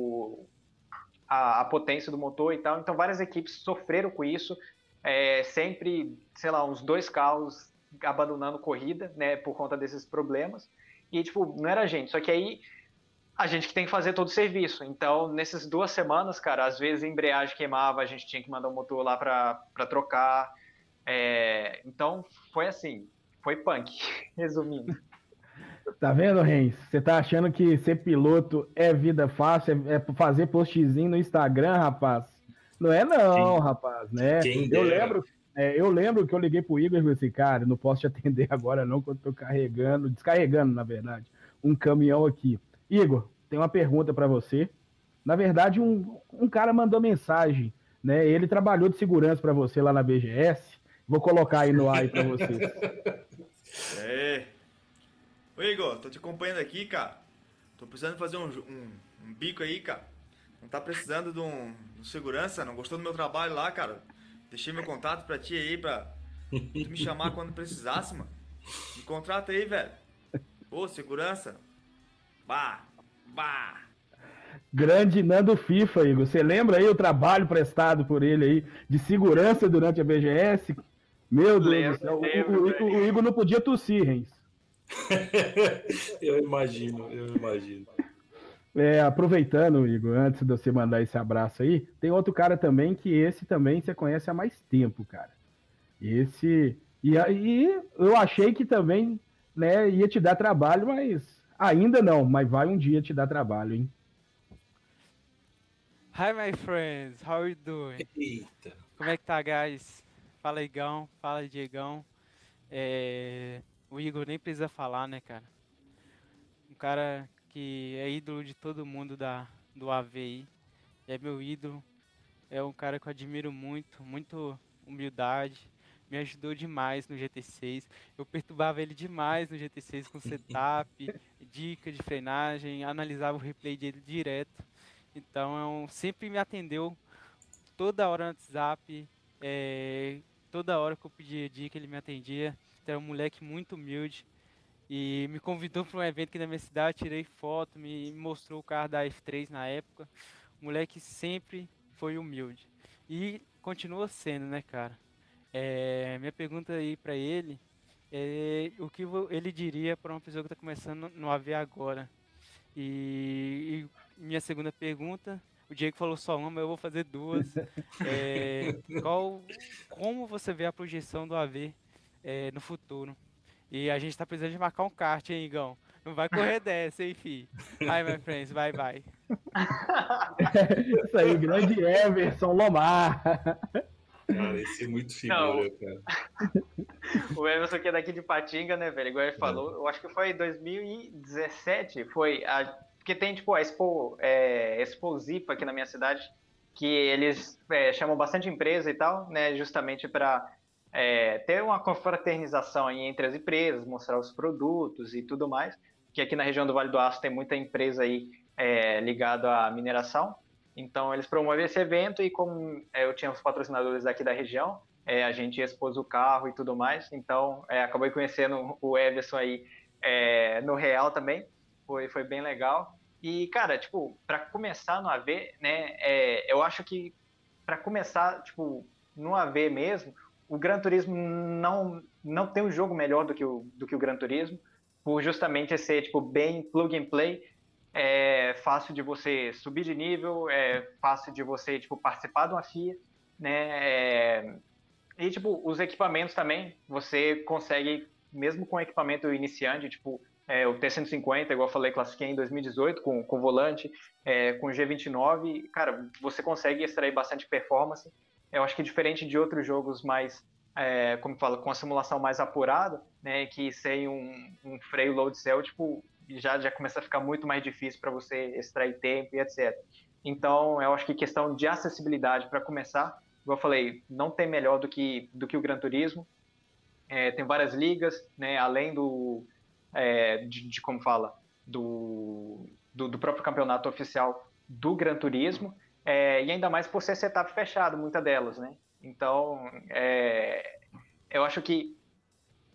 S4: a, a, potência do motor e tal. Então várias equipes sofreram com isso é, sempre, sei lá, uns dois carros abandonando corrida, né, por conta desses problemas. E, tipo, não era a gente. Só que aí a gente que tem que fazer todo o serviço. Então, nessas duas semanas, cara, às vezes a embreagem queimava, a gente tinha que mandar o motor lá para trocar. É, então, foi assim, foi punk, resumindo.
S2: Tá vendo, Rens? Você tá achando que ser piloto é vida fácil, é, é fazer postzinho no Instagram, rapaz? Não é não, Quem? rapaz, né? Quem eu lembro, é, eu lembro que eu liguei pro Igor e falei assim, cara, não posso te atender agora não, eu tô carregando, descarregando, na verdade, um caminhão aqui. Igor, tem uma pergunta para você. Na verdade, um, um cara mandou mensagem, né? Ele trabalhou de segurança para você lá na BGS. Vou colocar aí no ar para vocês.
S5: É. Oi, Igor, tô te acompanhando aqui, cara. Tô precisando fazer um, um, um bico aí, cara. Não tá precisando de um, de um, segurança? Não gostou do meu trabalho lá, cara? Deixei meu contato pra ti aí, pra tu me chamar quando precisasse, mano. Me contrata aí, velho. Ô, segurança. Bah, bah.
S2: Grande Nando FIFA, Igor. Você lembra aí o trabalho prestado por ele aí de segurança durante a BGS? Meu Deus lembro, do céu. Lembro, o, o, o, Igor não podia tossir, Rens.
S3: eu imagino, eu imagino.
S2: É, aproveitando, Igor, antes de você mandar esse abraço aí, tem outro cara também que esse também você conhece há mais tempo, cara. Esse. E aí eu achei que também né, ia te dar trabalho, mas ainda não, mas vai um dia te dar trabalho, hein?
S6: Hi, my friends, how are you doing? Eita. Como é que tá, guys? Fala, Igão, fala, Diegão. É... O Igor nem precisa falar, né, cara? Um cara que é ídolo de todo mundo da, do AVI. É meu ídolo. É um cara que eu admiro muito, muito humildade. Me ajudou demais no GT6. Eu perturbava ele demais no GT6 com setup, dica de frenagem, analisava o replay dele direto. Então, sempre me atendeu toda hora no WhatsApp, é, toda hora que eu pedia dica ele me atendia. Era um moleque muito humilde. E me convidou para um evento aqui na minha cidade, tirei foto, me mostrou o carro da F3 na época. O moleque sempre foi humilde. E continua sendo, né, cara? É, minha pergunta aí para ele é o que ele diria para uma pessoa que está começando no AV agora. E, e, minha segunda pergunta, o Diego falou só uma, mas eu vou fazer duas. É, qual, como você vê a projeção do AV é, no futuro? E a gente tá precisando de marcar um kart, hein, Igão? Não vai correr dessa, hein, fi? Hi, my friends, bye, bye.
S2: Isso aí, grande Everson Lomar.
S3: Cara, esse é muito figura, Não. cara.
S4: O Everson que é daqui de Patinga, né, velho? Igual ele falou, eu acho que foi em 2017, foi a... Porque tem, tipo, a Expo, é, Expo Zipa aqui na minha cidade, que eles é, chamam bastante empresa e tal, né, justamente para é, ter uma confraternização aí entre as empresas, mostrar os produtos e tudo mais, que aqui na região do Vale do Aço tem muita empresa aí é, ligada à mineração, então eles promovem esse evento e como é, eu tinha os patrocinadores aqui da região, é, a gente expôs o carro e tudo mais, então é, acabei conhecendo o Everson aí é, no real também, foi, foi bem legal. E, cara, tipo, para começar no AV, né, é, eu acho que para começar, tipo, no AV mesmo, o Gran Turismo não, não tem um jogo melhor do que o, do que o Gran Turismo, por justamente ser tipo, bem plug and play. é fácil de você subir de nível, é fácil de você tipo participar de uma FIA, né? É... E tipo os equipamentos também, você consegue mesmo com equipamento iniciante, tipo é, o T150, igual eu falei, classifiquei em 2018 com, com volante, é, com G29, cara, você consegue extrair bastante performance. Eu acho que diferente de outros jogos mais, é, como fala, com a simulação mais apurada, né, que sem um, um freio load cell, tipo, já, já começa a ficar muito mais difícil para você extrair tempo e etc. Então, eu acho que questão de acessibilidade para começar, igual eu falei, não tem melhor do que, do que o Gran Turismo. É, tem várias ligas, né, além do, é, de, de, como fala, do, do, do, próprio campeonato oficial do Gran Turismo, é, e ainda mais por ser setup fechado, muitas delas, né? Então, é, eu acho que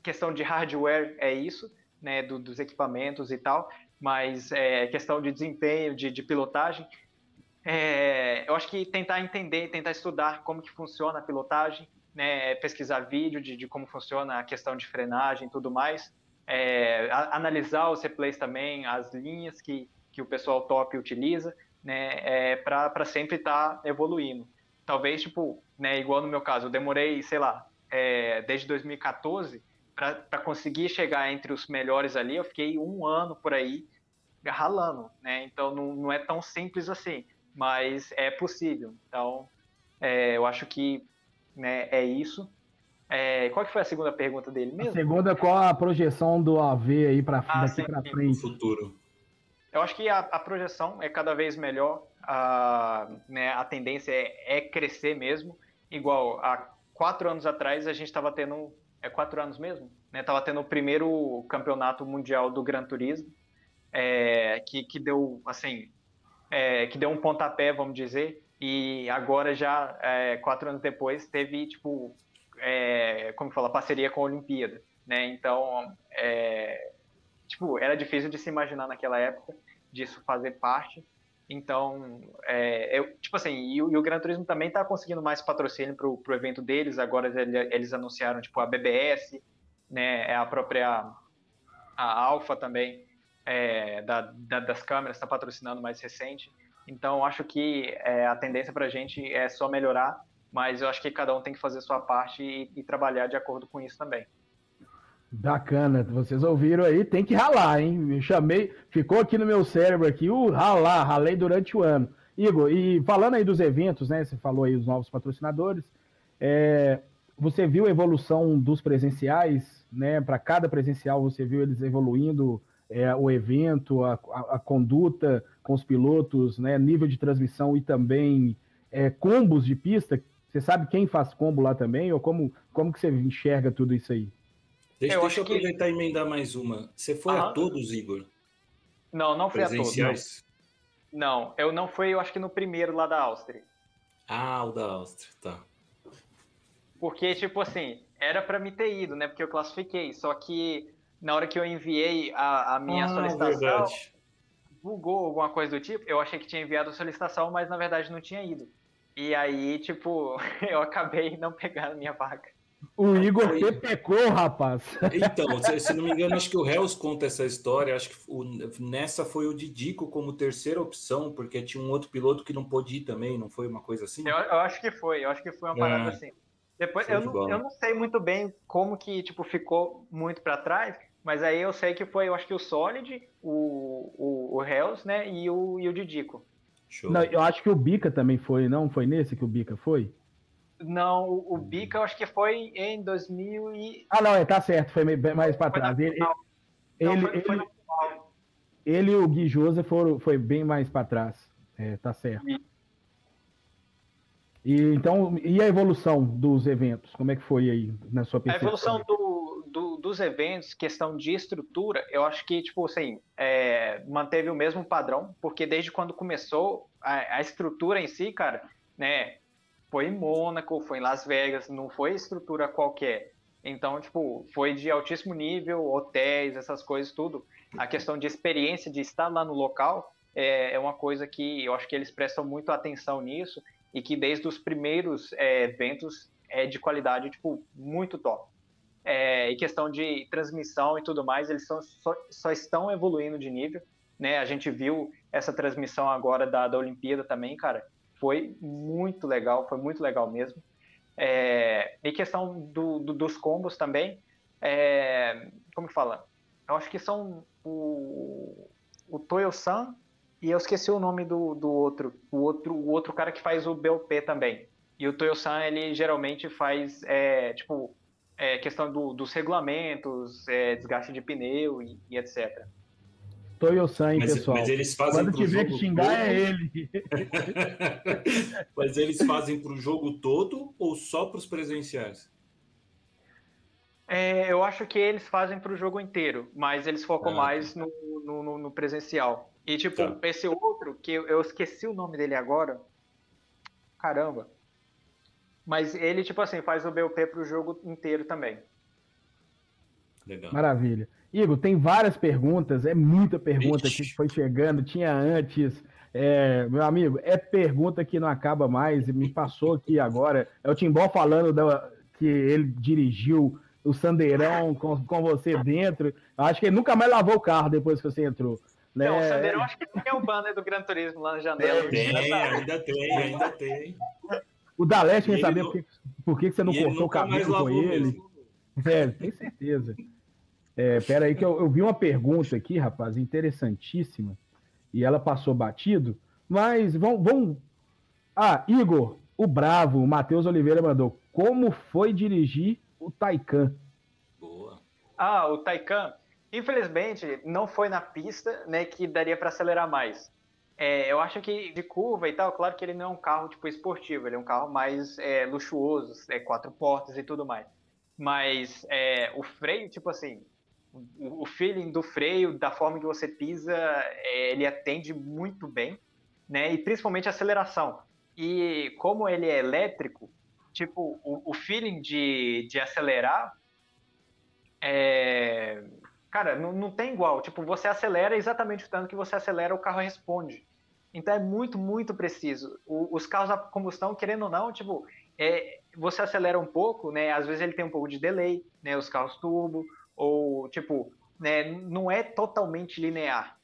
S4: questão de hardware é isso, né, do, dos equipamentos e tal, mas é, questão de desempenho, de, de pilotagem, é, eu acho que tentar entender, tentar estudar como que funciona a pilotagem, né, pesquisar vídeo de, de como funciona a questão de frenagem e tudo mais, é, analisar os replays também, as linhas que, que o pessoal top utiliza, né, é, para sempre estar tá evoluindo. Talvez, tipo, né, igual no meu caso, eu demorei, sei lá, é, desde 2014 para conseguir chegar entre os melhores ali, eu fiquei um ano por aí ralando, né? Então não, não é tão simples assim, mas é possível. Então é, eu acho que né, é isso. É, qual que foi a segunda pergunta dele mesmo? A
S2: segunda, qual a projeção do AV aí para ah, daqui para frente?
S3: Futuro.
S4: Eu acho que a, a, projeção é cada vez melhor. A, né, a tendência é, é, crescer mesmo. Igual há quatro anos atrás a gente estava tendo é quatro anos mesmo, né? Tendo o primeiro campeonato mundial do Gran Turismo, é, que, que deu assim, é, que deu um pontapé, vamos dizer. E agora já é, quatro anos depois teve tipo é, como fala, parceria com a Olimpíada, né? Então, é, tipo, era difícil de se imaginar naquela época disso fazer parte. Então, é, eu, tipo assim, e, e, o Gran Turismo também está conseguindo mais patrocínio para o evento deles. Agora eles anunciaram, tipo, a BBS, né? É a própria a Alfa também é, da, da, das câmeras está patrocinando mais recente. Então, acho que é, a tendência para a gente é só melhorar mas eu acho que cada um tem que fazer a sua parte e, e trabalhar de acordo com isso também.
S2: Bacana, vocês ouviram aí, tem que ralar, hein? Me chamei, ficou aqui no meu cérebro aqui, o ralar, ralei durante o ano. Igor, e falando aí dos eventos, né? Você falou aí os novos patrocinadores. É, você viu a evolução dos presenciais, né? Para cada presencial, você viu eles evoluindo é, o evento, a, a, a, conduta com os pilotos, né? Nível de transmissão e também é, combos de pista você sabe quem faz combo lá também? Ou como, como que você enxerga tudo isso aí?
S3: Deixa eu, deixa eu aproveitar que... e emendar mais uma. Você foi a todos, Igor?
S4: Não, não fui a todos. Não. não, eu não fui, eu acho que no primeiro lá da Áustria.
S3: Ah, o da Áustria, tá.
S4: Porque, tipo assim, era para me ter ido, né? Porque eu classifiquei. Só que na hora que eu enviei a, a minha ah, solicitação, verdade. bugou alguma coisa do tipo. Eu achei que tinha enviado a solicitação, mas na verdade não tinha ido. E aí, tipo, eu acabei não pegando minha vaga.
S2: O Igor foi... pecou, rapaz.
S3: Então, se, se, não me engano, acho que o Hells conta essa história. Acho que o, nessa foi o Didico como terceira opção, porque tinha um outro piloto que não pôde ir também, não foi uma coisa assim?
S4: Eu, eu acho que foi, eu acho que foi uma parada é. assim. Depois, eu não, eu não sei muito bem como que tipo, ficou muito para trás, mas aí eu sei que foi, eu acho que o Solid, o, o, o Hells, né, e o, e o Didico.
S2: Show. Não, eu acho que o Bica também foi, não? Foi nesse que o Bica foi?
S4: Não, o Bica eu acho que foi em 2000 e...
S2: Ah, não, é, tá certo, foi mais para trás. Ele, não, ele, foi, foi ele, ele, e o Gui Josa foram, foi bem mais para trás. É, tá certo. E... e, então, e a evolução dos eventos? Como é que foi aí na sua
S4: percepção? A evolução do, do, dos eventos, questão de estrutura, eu acho que, tipo assim, é, manteve o mesmo padrão, porque desde quando começou, a, a, estrutura em si, cara, né, foi em Mônaco, foi em Las Vegas, não foi estrutura qualquer. Então, tipo, foi de altíssimo nível, hotéis, essas coisas, tudo. A questão de experiência, de estar lá no local, é, é uma coisa que eu acho que eles prestam muito atenção nisso e que desde os primeiros é, eventos é de qualidade, tipo, muito top é, e questão de transmissão e tudo mais, eles são, só, só, estão evoluindo de nível. né? A gente viu essa transmissão agora da, da Olimpíada também, cara. Foi muito legal, foi muito legal mesmo. É, e questão do, do, dos combos também, é, como que fala? Eu acho que são o, o Toyo-san e eu esqueci o nome do, do outro, o outro, o outro cara que faz o BOP também. E o Toyo-san, ele geralmente faz, é, tipo, é, questão do, dos regulamentos, é, desgaste de pneu e, e etc.
S2: Toyo-san, pessoal.
S3: Mas eles fazem
S2: Quando tiver que xingar, todo... é ele.
S3: mas eles fazem para o jogo todo ou só para os presenciais?
S4: É, eu acho que eles fazem para o jogo inteiro, mas eles focam ah, mais no, no, no, presencial. E, tipo, tá. esse outro, que eu, eu esqueci o nome dele agora. Caramba. Mas ele, tipo assim, faz o BOP pro jogo inteiro também.
S2: Legal. Maravilha. Igor, tem várias perguntas, é muita pergunta Ixi. que foi chegando, tinha antes. É, meu amigo, é pergunta que não acaba mais, me passou aqui agora. É o Timbó falando da, que ele dirigiu o Sandeirão com, com você dentro. Acho que ele nunca mais lavou o carro depois que você entrou.
S4: Né? Não, o Sandeirão acho que tem o banner do Gran Turismo lá na janela.
S3: Tem, ainda tem, ainda tem.
S2: O Daleste quer saber não... por, que, por que você não cortou o cabelo com ele. Mesmo. É, tem certeza. É, pera aí que eu, eu, vi uma pergunta aqui, rapaz, interessantíssima, e ela passou batido, mas vamos... vamos... Ah, Igor, o Bravo, o Matheus Oliveira mandou, como foi dirigir o Taycan?
S4: Boa. Ah, o Taycan, infelizmente, não foi na pista, né, que daria para acelerar mais. É, eu acho que de curva e tal, claro que ele não é um carro tipo esportivo, ele é um carro mais é, luxuoso, é quatro portas e tudo mais. Mas é, o freio, tipo assim, o, feeling do freio, da forma que você pisa, é, ele atende muito bem, né? E principalmente a aceleração. E como ele é elétrico, tipo, o, o feeling de, de acelerar é, Cara, não, não tem igual. Tipo, você acelera exatamente o tanto que você acelera, o carro responde. Então é muito, muito preciso. O, os carros a combustão, querendo ou não, tipo, é, você acelera um pouco, né? Às vezes ele tem um pouco de delay, né? Os carros turbo, ou tipo, né? Não é totalmente linear.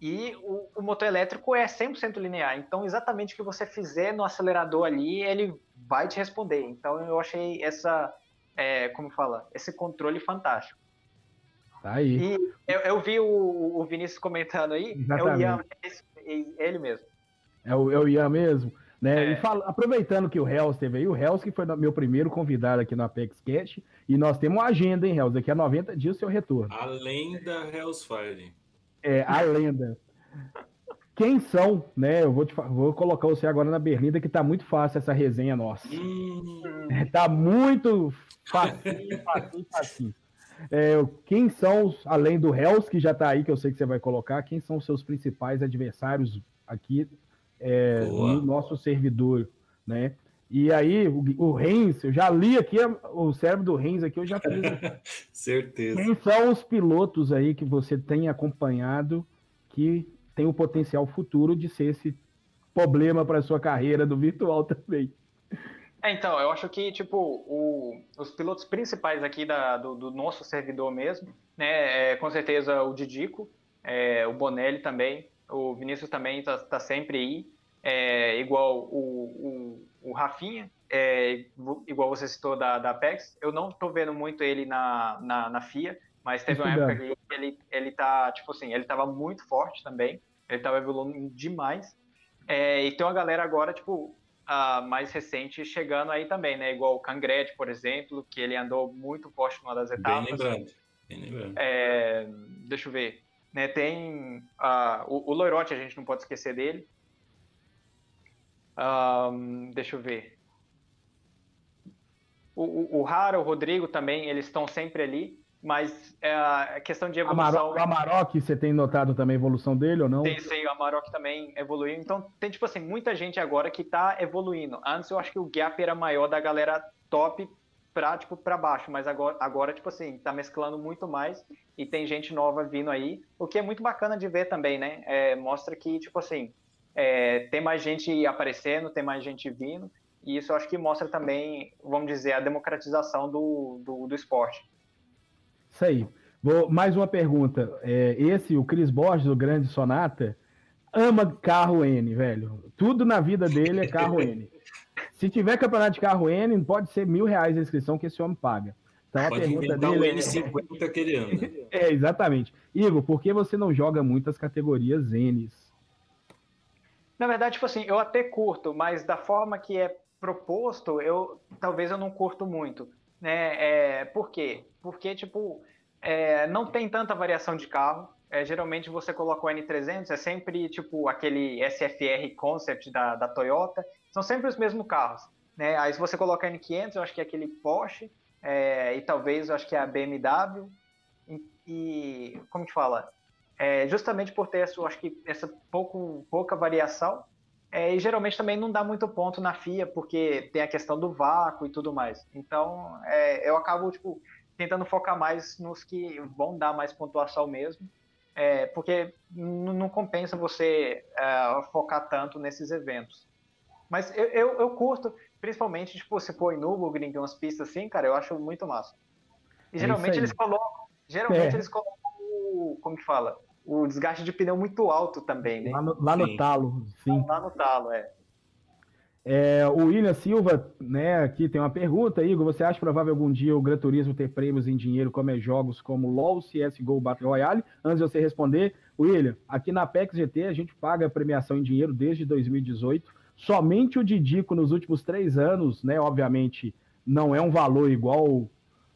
S4: E o, o motor elétrico é 100% linear. Então, exatamente o que você fizer no acelerador ali, ele vai te responder. Então, eu achei essa, é, como fala, esse controle fantástico.
S2: Tá aí.
S4: E eu, eu vi o, o, Vinícius comentando aí, Exatamente. é o Ian, é ele mesmo.
S2: É o, é o Ian mesmo. Né? É. E fala, aproveitando que o Hells teve aí, o Hells que foi meu primeiro convidado aqui no Apex Cash, e nós temos uma agenda, hein, Hells? Daqui a 90 dias o seu retorno.
S3: A lenda Hells Fire.
S2: É, a lenda. Quem são, né? Eu vou, te, vou colocar você agora na berlinda, que tá muito fácil essa resenha nossa. Hum. tá muito fácil, fácil, fácil. É, quem são, além do Hells, que já está aí, que eu sei que você vai colocar, quem são os seus principais adversários aqui é, no nosso servidor, né? E aí, o, o Reins, eu já li aqui o cérebro do Reins aqui, eu já fiz.
S3: Certeza.
S2: Quem são os pilotos aí que você tem acompanhado que tem o potencial futuro de ser esse problema para sua carreira do virtual também?
S4: É, então, eu acho que, tipo, o, os pilotos principais aqui da, do, do, nosso servidor mesmo, né, é, com certeza o Didico, é, o Bonelli também, o Vinícius também tá, tá sempre aí, é, igual o, o, o Rafinha, é, igual você citou da, da Apex, eu não tô vendo muito ele na, na, na FIA, mas teve uma época que ele, ele tá, tipo assim, ele tava muito forte também, ele tava evoluindo demais, é, e tem uma galera agora, tipo, uh, mais recente chegando aí também, né? Igual o Cangred, por exemplo, que ele andou muito forte numa das etapas.
S3: Bem lembrando. Bem lembrando.
S4: É, deixa eu ver. Né, tem uh, o, o Loirote, a gente não pode esquecer dele. Um, deixa eu ver. O, o, o o Rodrigo também, eles estão sempre ali mas é a questão de evolução.
S2: O Amarok, você tem notado também a evolução dele ou não?
S4: Tem, sim, o Amarok também evoluiu. Então, tem, tipo assim, muita gente agora que tá evoluindo. Antes eu acho que o gap era maior da galera top pra, tipo, pra baixo, mas agora, agora, tipo assim, tá mesclando muito mais e tem gente nova vindo aí, o que é muito bacana de ver também, né? É, mostra que, tipo assim, é, tem mais gente aparecendo, tem mais gente vindo, e isso eu acho que mostra também, vamos dizer, a democratização do, do, do esporte.
S2: Isso aí. Vou, mais uma pergunta. É, esse, o Cris Borges, o grande Sonata, ama carro N, velho. Tudo na vida dele é carro N. Se tiver campeonato de carro N, pode ser mil reais a inscrição que esse homem paga.
S3: Então, Pode a pergunta dele o N50 é... que ele anda.
S2: É, exatamente. Igor, por que você não joga muitas categorias N's?
S4: Na verdade, tipo assim, eu até curto, mas da forma que é proposto, eu talvez eu não curto muito. Né? É, por quê? Porque, tipo, é, não tem tanta variação de carro. É, geralmente você coloca o N300, é sempre tipo aquele SFR Concept da, da Toyota, são sempre os mesmos carros. Né? Aí se você coloca N500, eu acho que é aquele Porsche, é, e talvez eu acho que é a BMW, e, e como te fala, é, justamente por ter essa, acho que essa pouco, pouca variação, é, e geralmente também não dá muito ponto na FIA, porque tem a questão do vácuo e tudo mais. Então, é, eu acabo, tipo, tentando focar mais nos que vão dar mais pontuação mesmo, é, porque não compensa você é, focar tanto nesses eventos. Mas eu, eu, eu curto, Principalmente, tipo, se for em Nürburgring, tem umas pistas assim, cara, eu acho muito massa. E é geralmente eles colocam, geralmente é. eles colocam o, como que fala? O desgaste de pneu muito alto também, né?
S2: Lá no, lá no talo, sim.
S4: Lá no talo, é.
S2: É, o William Silva, né, aqui tem uma pergunta, Igor, você acha provável algum dia o Gran Turismo ter prêmios em dinheiro como é jogos como LoL, CSGO, Battle Royale? Antes de você responder, William, aqui na PEX GT a gente paga premiação em dinheiro desde 2018, Somente o Didico nos últimos três anos, né? Obviamente, não é um valor igual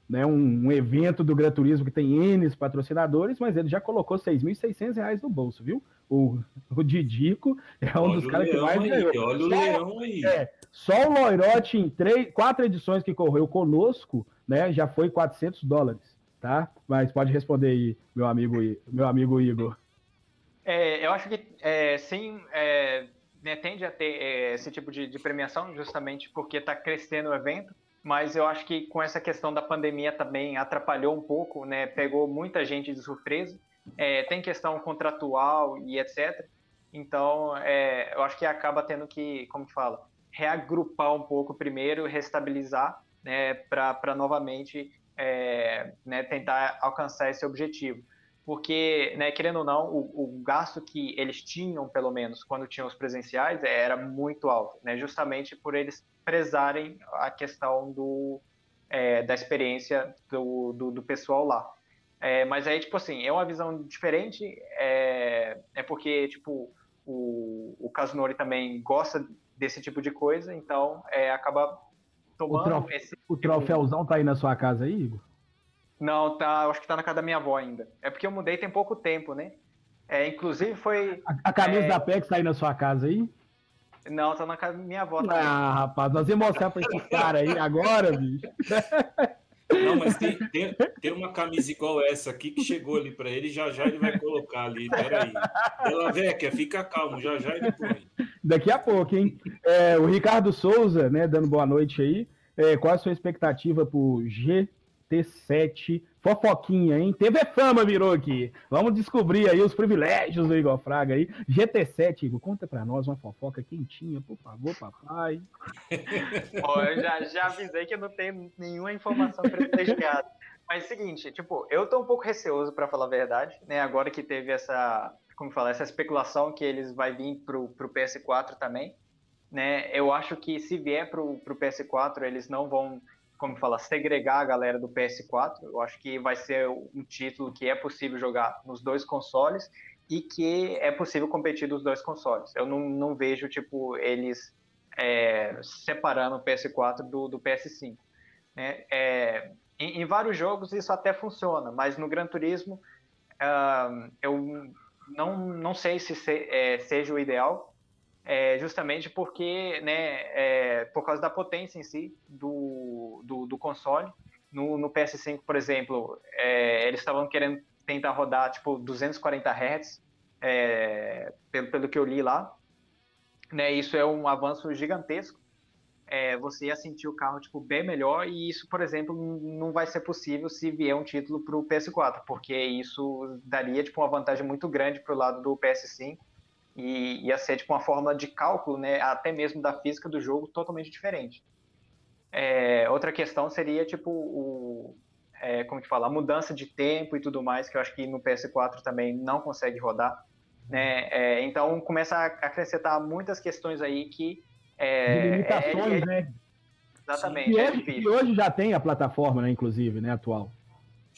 S2: né, um, um evento do Gran Turismo que tem N patrocinadores, mas ele já colocou R$ 6.600 no bolso, viu? O, o Didico é um olha dos caras que mais
S3: aí,
S2: ganhou.
S3: Olha o leão aí. É,
S2: só o Loirote em três, quatro edições que correu conosco, né, já foi 400 dólares, tá? Mas pode responder aí, meu amigo, meu amigo Igor.
S4: É, eu acho que é, sim, é, né, tende a ter é, esse tipo de, de, premiação, justamente porque está crescendo o evento, mas eu acho que com essa questão da pandemia também atrapalhou um pouco, né, pegou muita gente de surpresa, é, tem questão contratual e etc. Então, é, eu acho que acaba tendo que, como que fala, reagrupar um pouco primeiro, restabilizar, né, para novamente é, né, tentar alcançar esse objetivo porque, né, querendo ou não, o, o, gasto que eles tinham, pelo menos, quando tinham os presenciais, é, era muito alto, né, justamente por eles prezarem a questão do, é, da experiência do, do, do pessoal lá. É, mas aí, tipo assim, é uma visão diferente, é, é porque, tipo, o, o Kazunori também gosta desse tipo de coisa, então é, acaba tomando
S2: o trof esse... O troféuzão tá aí na sua casa aí, Igor?
S4: Não, tá, acho que tá na casa da minha avó ainda. É porque eu mudei tem pouco tempo, né? É, inclusive foi.
S2: A, a camisa é... da PEX tá aí na sua casa aí?
S4: Não, tá na casa da minha avó
S2: também. Ah, rapaz, nós vamos mostrar pra esse cara aí agora, bicho.
S3: Não, mas tem, tem, tem, uma camisa igual essa aqui que chegou ali para ele, já já ele vai colocar ali. Peraí. Ela Vecchia, fica calmo, já já ele põe.
S2: Daqui a pouco, hein? É, o Ricardo Souza, né, dando boa noite aí. É, qual a sua expectativa pro G T7. Fofoquinha, hein? TV Fama virou aqui. Vamos descobrir aí os privilégios do Igor Fraga aí. GT7, Igor, conta pra nós uma fofoca quentinha, por favor, papai.
S4: Pô, eu já, já avisei que eu não tenho nenhuma informação privilegiada. Mas é o seguinte, tipo, eu tô um pouco receoso, para falar a verdade, né? Agora que teve essa, como falar, essa especulação que eles vai vir pro, pro PS4 também, né? Eu acho que se vier pro, pro PS4, eles não vão como fala, segregar a galera do PS4. Eu acho que vai ser um título que é possível jogar nos dois consoles e que é possível competir dos dois consoles. Eu não, não vejo, tipo, eles é, separando o PS4 do, do PS5. Né? É, em, em, vários jogos isso até funciona, mas no Gran Turismo uh, eu não, não sei se, se é, seja o ideal, é, justamente porque, né, é, por causa da potência em si do, do, do console. No, no, PS5, por exemplo, é, eles estavam querendo tentar rodar tipo 240 Hz, é, pelo, pelo que eu li lá. Né, isso é um avanço gigantesco. É, você ia sentir o carro tipo, bem melhor, e isso, por exemplo, não vai ser possível se vier um título para o PS4, porque isso daria tipo, uma vantagem muito grande para o lado do PS5 e ia ser tipo uma forma de cálculo, né, até mesmo da física do jogo totalmente diferente. É, outra questão seria tipo o, é, como te fala, a mudança de tempo e tudo mais, que eu acho que no PS4 também não consegue rodar. Né? É, então começa a acrescentar muitas questões aí que. É,
S2: de limitações, é, é né?
S4: Exatamente.
S2: E hoje, e hoje, já tem a plataforma, né, inclusive, né, atual.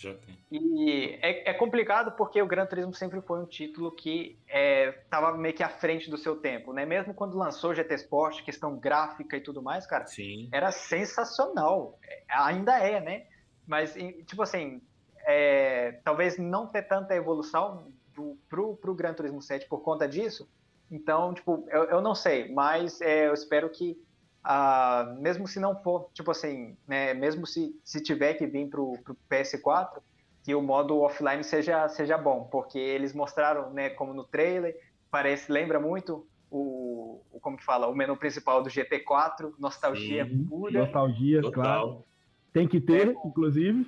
S3: Já tem.
S4: E é, é, complicado porque o Gran Turismo sempre foi um título que estava é, meio que à frente do seu tempo, né? Mesmo quando lançou GT Sport, questão gráfica e tudo mais, cara,
S3: Sim.
S4: era sensacional. É, ainda é, né? Mas, tipo assim, é, talvez não ter tanta evolução do, pro, pro Gran Turismo 7 por conta disso. Então, tipo, eu, eu não sei, mas é, eu espero que ah, mesmo se não for, tipo assim, né, mesmo se, se tiver que vir pro, pro PS4, que o modo offline seja, seja bom, porque eles mostraram, né, como no trailer, parece, lembra muito o, o como que fala, o menu principal do GT4, nostalgia
S2: Sim,
S4: pura.
S2: Nostalgia, Total. claro. Tem que ter, é, inclusive.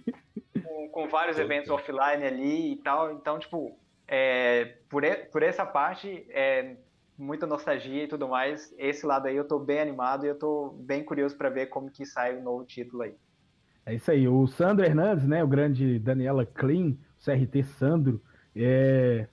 S4: Com, com vários eventos offline ali e tal, então, tipo, é, por, por essa parte, é, muita nostalgia e tudo mais. Esse lado aí eu tô bem animado e eu tô bem curioso para ver como que sai o novo título aí.
S2: É isso aí. O Sandro Hernandes, né? O grande Daniela Clean, o CRT Sandro, é,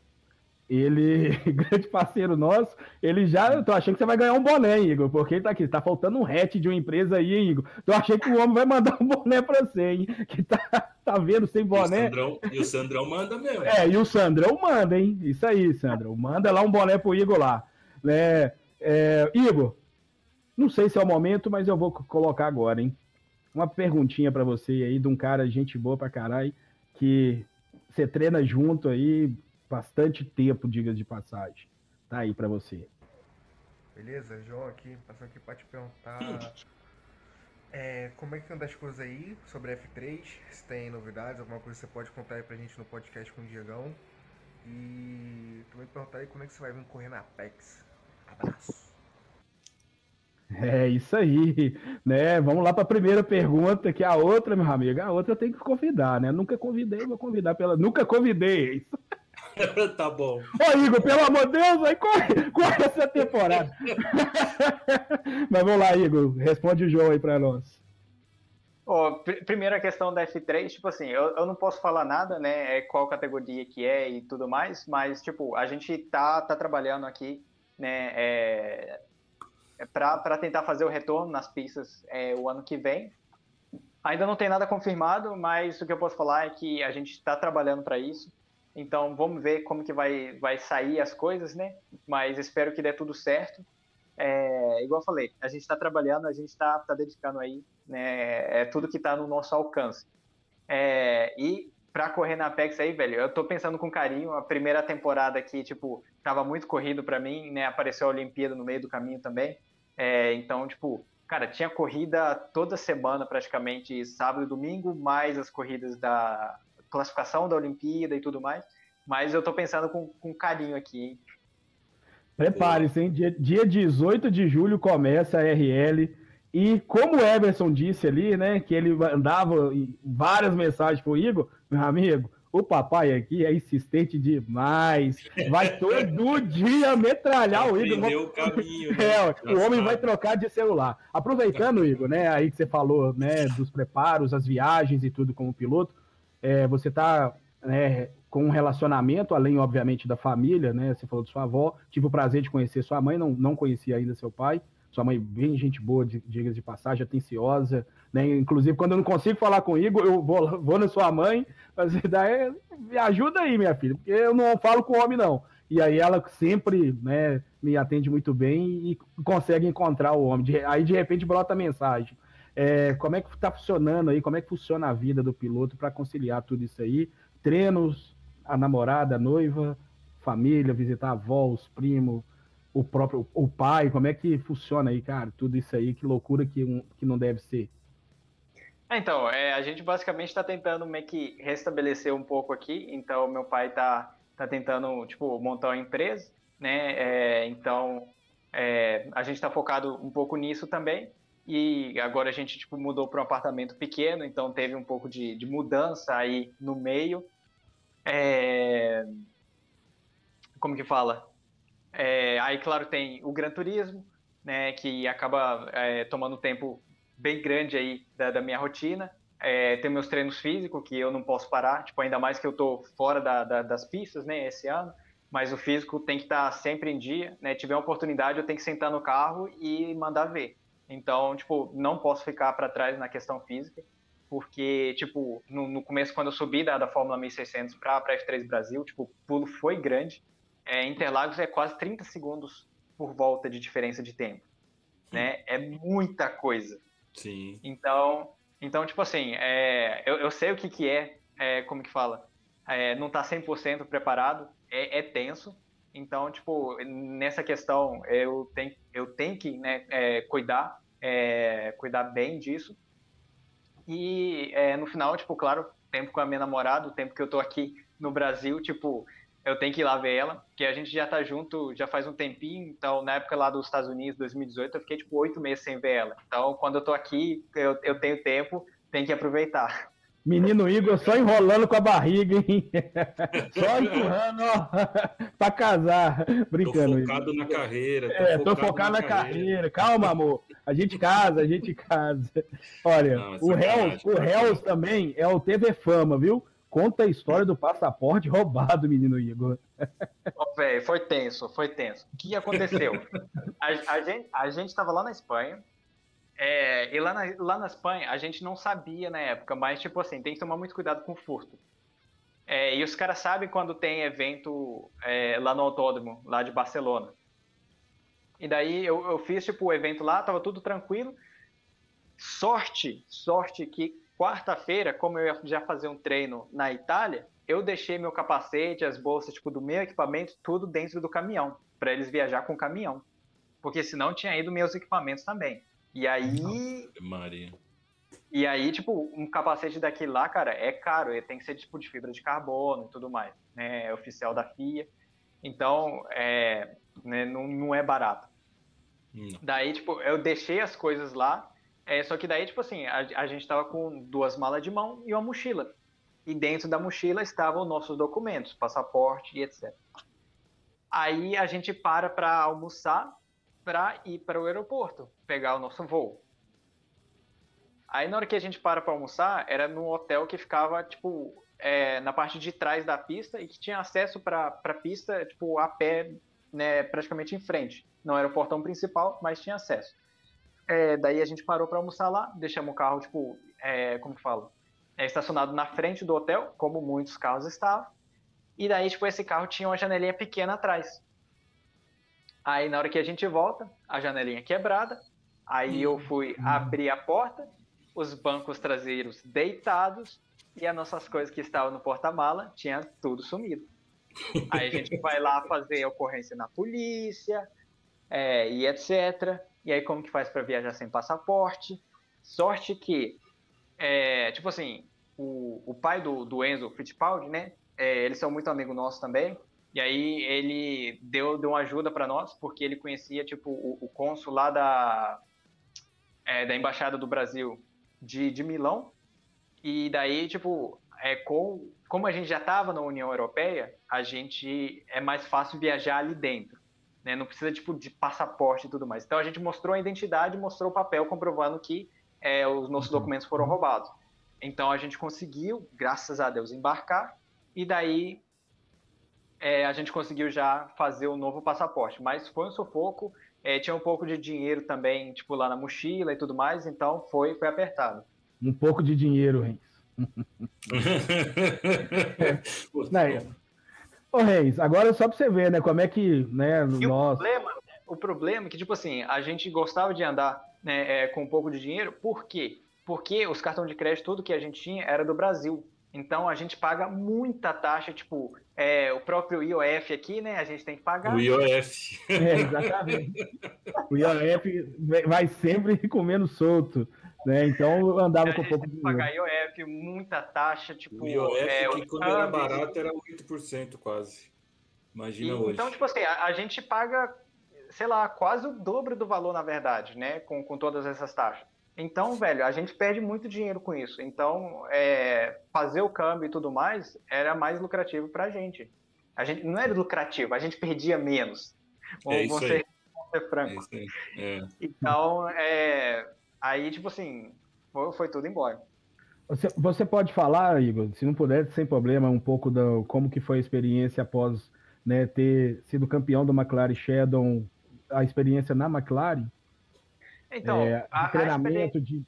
S2: ele, grande parceiro nosso, ele já. Eu tô achando que você vai ganhar um boné, Igor, porque ele tá aqui. Tá faltando um hatch de uma empresa aí, hein, Igor. Tô achando que o homem vai mandar um boné pra você, hein? Que tá, tá vendo sem boné.
S3: E o, Sandrão, e o Sandrão manda mesmo.
S2: É, e o Sandrão manda, hein? Isso aí, Sandrão. Manda lá um boné pro Igor lá. Né? É, Igor, não sei se é o momento, mas eu vou colocar agora, hein? Uma perguntinha para você aí de um cara, gente boa pra caralho, que você treina junto aí, bastante tempo, diga de passagem. Tá aí para você.
S7: Beleza, João aqui, passando aqui para te perguntar é, como é que anda as coisas aí sobre F3, se tem novidades, alguma coisa que você pode contar aí pra gente no podcast com o Diegão. E também perguntar aí como é que você vai vir correr na Apex. Abraço.
S2: É isso aí, né? Vamos lá para a primeira pergunta, que é a outra, meu amigo, a outra eu tenho que convidar, né? Nunca convidei, vou convidar pela. Nunca convidei.
S3: tá bom.
S2: Ô, Igor, pelo amor de Deus, aí corre, corre essa temporada. Mas vamos lá, Igor, responde o João aí para nós.
S4: Oh, pr primeira questão da F3, tipo assim, eu, eu não posso falar nada, né, é qual categoria que é e tudo mais, mas, tipo, a gente tá, tá trabalhando aqui, né, é, é para tentar fazer o retorno nas pistas é, o ano que vem. Ainda não tem nada confirmado, mas o que eu posso falar é que a gente está trabalhando para isso. Então vamos ver como que vai, vai sair as coisas, né? Mas espero que dê tudo certo. É, igual eu falei, a gente está trabalhando, a gente está tá dedicando aí, né? É tudo que está no nosso alcance. É, e para correr na Apex aí, velho, eu tô pensando com carinho. A primeira temporada aqui, tipo, tava muito corrido para mim, né? Apareceu a Olimpíada no meio do caminho também. É, então, tipo, cara, tinha corrida toda semana, praticamente, sábado e domingo, mais as corridas da, classificação da Olimpíada e tudo mais. Mas eu tô pensando com, com carinho aqui, hein?
S2: Prepare-se, hein? Dia, dia 18 de julho começa a RL. E como o Everson disse ali, né, que ele mandava várias mensagens pro Igor, meu amigo, o papai aqui é insistente demais. Vai todo dia metralhar o Igor.
S3: O, caminho,
S2: né? é, o homem vai trocar de celular. Aproveitando, Igor, né? Aí que você falou, né, dos preparos, as viagens e tudo como piloto é, você está né, com um relacionamento, além, obviamente, da família, né? Você falou de sua avó. Tive o prazer de conhecer sua mãe, não, não conhecia ainda seu pai. Sua mãe, bem gente boa, diga de passagem, atenciosa. Né? Inclusive, quando eu não consigo falar com o Igor, eu vou, vou na sua mãe, fazer daí, me ajuda aí, minha filha, porque eu não falo com o homem, não. E aí ela sempre né, me atende muito bem e consegue encontrar o homem. Aí, de repente, brota a mensagem. É, como é que está funcionando aí? Como é que funciona a vida do piloto para conciliar tudo isso aí? Treinos, a namorada, a noiva, família, visitar a avó, os primos, o próprio o pai, como é que funciona aí, cara? Tudo isso aí, que loucura que, um, que não deve ser.
S4: É, então, é, a gente basicamente está tentando meio que restabelecer um pouco aqui. Então, meu pai está tá tentando, tipo, montar uma empresa, né? É, então, é, a gente está focado um pouco nisso também. E agora a gente tipo, mudou para um apartamento pequeno, então teve um pouco de, de mudança aí no meio. É... Como que fala? É... Aí, claro, tem o Gran Turismo, né, que acaba é, tomando tempo bem grande aí da, da minha rotina. é, tem meus treinos físicos, que eu não posso parar, tipo, ainda mais que eu tô fora da, da, das pistas, né, esse ano, mas o físico tem que estar tá sempre em dia, né, tiver uma oportunidade eu tenho que sentar no carro e mandar ver. Então, tipo, não posso ficar para trás na questão física, porque, tipo, no, no, começo, quando eu subi da, da Fórmula 1600 para a F3 Brasil, tipo, o pulo foi grande. É, Interlagos é quase 30 segundos por volta de diferença de tempo, né? É muita coisa.
S3: Sim.
S4: Então, então tipo assim, é, eu, eu sei o que que é, é como que fala, é, não tá 100% preparado, é, é tenso. Então, tipo, nessa questão, eu tenho, eu tenho que né, é, cuidar, é, cuidar bem disso, e no final, tipo, claro, tempo com a minha namorada, o tempo que eu tô aqui no Brasil, tipo, eu tenho que ir lá ver ela, porque a gente já tá junto já faz um tempinho, então na época lá dos Estados Unidos, 2018, eu fiquei tipo oito meses sem ver ela. Então quando eu tô aqui, eu, eu tenho tempo, tem que aproveitar.
S2: Menino Igor só enrolando com a barriga, hein? Só empurrando, ó, pra casar. Brincando.
S3: Tô focado na carreira.
S2: Tô é, focado tô focado na, na carreira. carreira. Calma, amor. A gente casa, a gente casa. Olha, Não, o Hells, o Hells também é o TV Fama, viu? Conta a história do passaporte roubado, menino Igor.
S4: Oh, véio, foi tenso, foi tenso. O que aconteceu? A, a, gente, a gente tava lá na Espanha, é, e lá na, lá na Espanha, a gente não sabia na época, mas, tipo assim, tem que tomar muito cuidado com o furto. É, e os caras sabem quando tem evento é, lá no autódromo, lá de Barcelona. E daí eu, eu fiz, tipo, o evento lá, tava tudo tranquilo. Sorte, sorte que quarta-feira, como eu ia já fazer um treino na Itália, eu deixei meu capacete, as bolsas, tipo, do meu equipamento, tudo dentro do caminhão, para eles viajar com o caminhão. Porque senão tinha ido meus equipamentos também. E aí.
S3: Maria.
S4: E aí, tipo, um capacete daquele lá, cara, é caro. Ele tem que ser tipo de fibra de carbono e tudo mais. Né? É oficial da FIA. Então, é, né, não, não é barato. Não. Daí, tipo, eu deixei as coisas lá. É, só que daí, tipo assim, a, a gente tava com duas malas de mão e uma mochila. E dentro da mochila estavam nossos documentos, passaporte e etc. Aí a gente para para almoçar para ir para o aeroporto, pegar o nosso voo. Aí na hora que a gente para para almoçar, era num hotel que ficava, tipo, é, na parte de trás da pista e que tinha acesso para a pista, tipo, a pé, né, praticamente em frente. Não era o portão principal, mas tinha acesso. É, daí a gente parou para almoçar lá, deixamos o carro, tipo, é, como que fala? É, estacionado na frente do hotel, como muitos carros estavam. E daí, tipo, esse carro tinha uma janelinha pequena atrás. Aí na hora que a gente volta, a janelinha quebrada. Aí eu fui abrir a porta, os bancos traseiros deitados e as nossas coisas que estavam no porta-mala tinha tudo sumido. Aí a gente vai lá fazer ocorrência na polícia é, e etc. E aí como que faz para viajar sem passaporte? Sorte que, é, tipo assim, o, o pai do, do Enzo Fittipaldi, né? É, eles são muito amigos nossos também. E aí ele deu, deu uma ajuda para nós, porque ele conhecia, tipo, o, o cônsul lá da, é, da Embaixada do Brasil de, de Milão. E daí, tipo, é, com, como a gente já estava na União Europeia, a gente é mais fácil viajar ali dentro. Né? Não precisa, tipo, de passaporte e tudo mais. Então a gente mostrou a identidade, mostrou o papel comprovando que é, os nossos documentos foram roubados. Então a gente conseguiu, graças a Deus, embarcar. E daí é, a gente conseguiu já fazer o novo passaporte. Mas foi um sufoco, é, tinha um pouco de dinheiro também, tipo, lá na mochila e tudo mais, então foi, foi apertado.
S2: Um pouco de dinheiro, Reis. é. Ô, Reis, agora só para você ver, né, como é que, né,
S4: e nós... O problema, o problema é que, tipo assim, a gente gostava de andar né, é, com um pouco de dinheiro, por quê? Porque os cartões de crédito, tudo que a gente tinha era do Brasil. Então a gente paga muita taxa, tipo, é, o próprio IOF aqui, né? A gente tem que pagar.
S3: O IOF.
S2: É, exatamente. o IOF vai sempre comendo solto. Né? Então eu andava com um pouco
S4: de. Pagar IOF, muita taxa, tipo.
S3: O IOF, é, que quando era barato, era 8% quase. Imagina e, hoje.
S4: Então, tipo assim, a, a, gente paga, sei lá, quase o dobro do valor, na verdade, né? Com, com todas essas taxas. Então, velho, a gente perde muito dinheiro com isso. Então, é, fazer o câmbio e tudo mais era mais lucrativo para a gente. A gente não era lucrativo, a gente perdia menos.
S3: É isso você,
S4: aí. ser franco. É aí. É. Então, é, aí, tipo assim, foi, foi tudo embora.
S2: Você, você pode falar, Igor, se não puder, sem problema, um pouco da como que foi a experiência após né, ter sido campeão do McLaren Shadow, a experiência na McLaren?
S4: Então,
S2: é,
S4: a,
S2: treinamento
S4: a
S2: de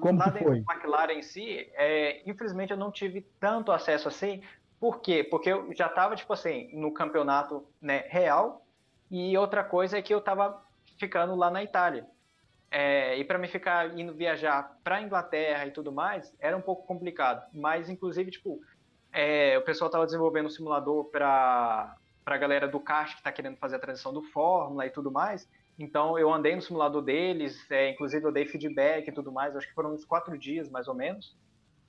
S2: como que foi?
S4: A McLaren em si, é, infelizmente eu não tive tanto acesso assim. Por quê? Porque eu já estava tipo assim no campeonato né, real e outra coisa é que eu estava ficando lá na Itália. É, e para mim ficar indo viajar para Inglaterra e tudo mais era um pouco complicado. Mas inclusive tipo é, o pessoal estava desenvolvendo um simulador para a galera do kart que está querendo fazer a transição do Fórmula e tudo mais. Então eu andei no simulador deles, é, inclusive eu dei feedback e tudo mais. Acho que foram uns quatro dias mais ou menos.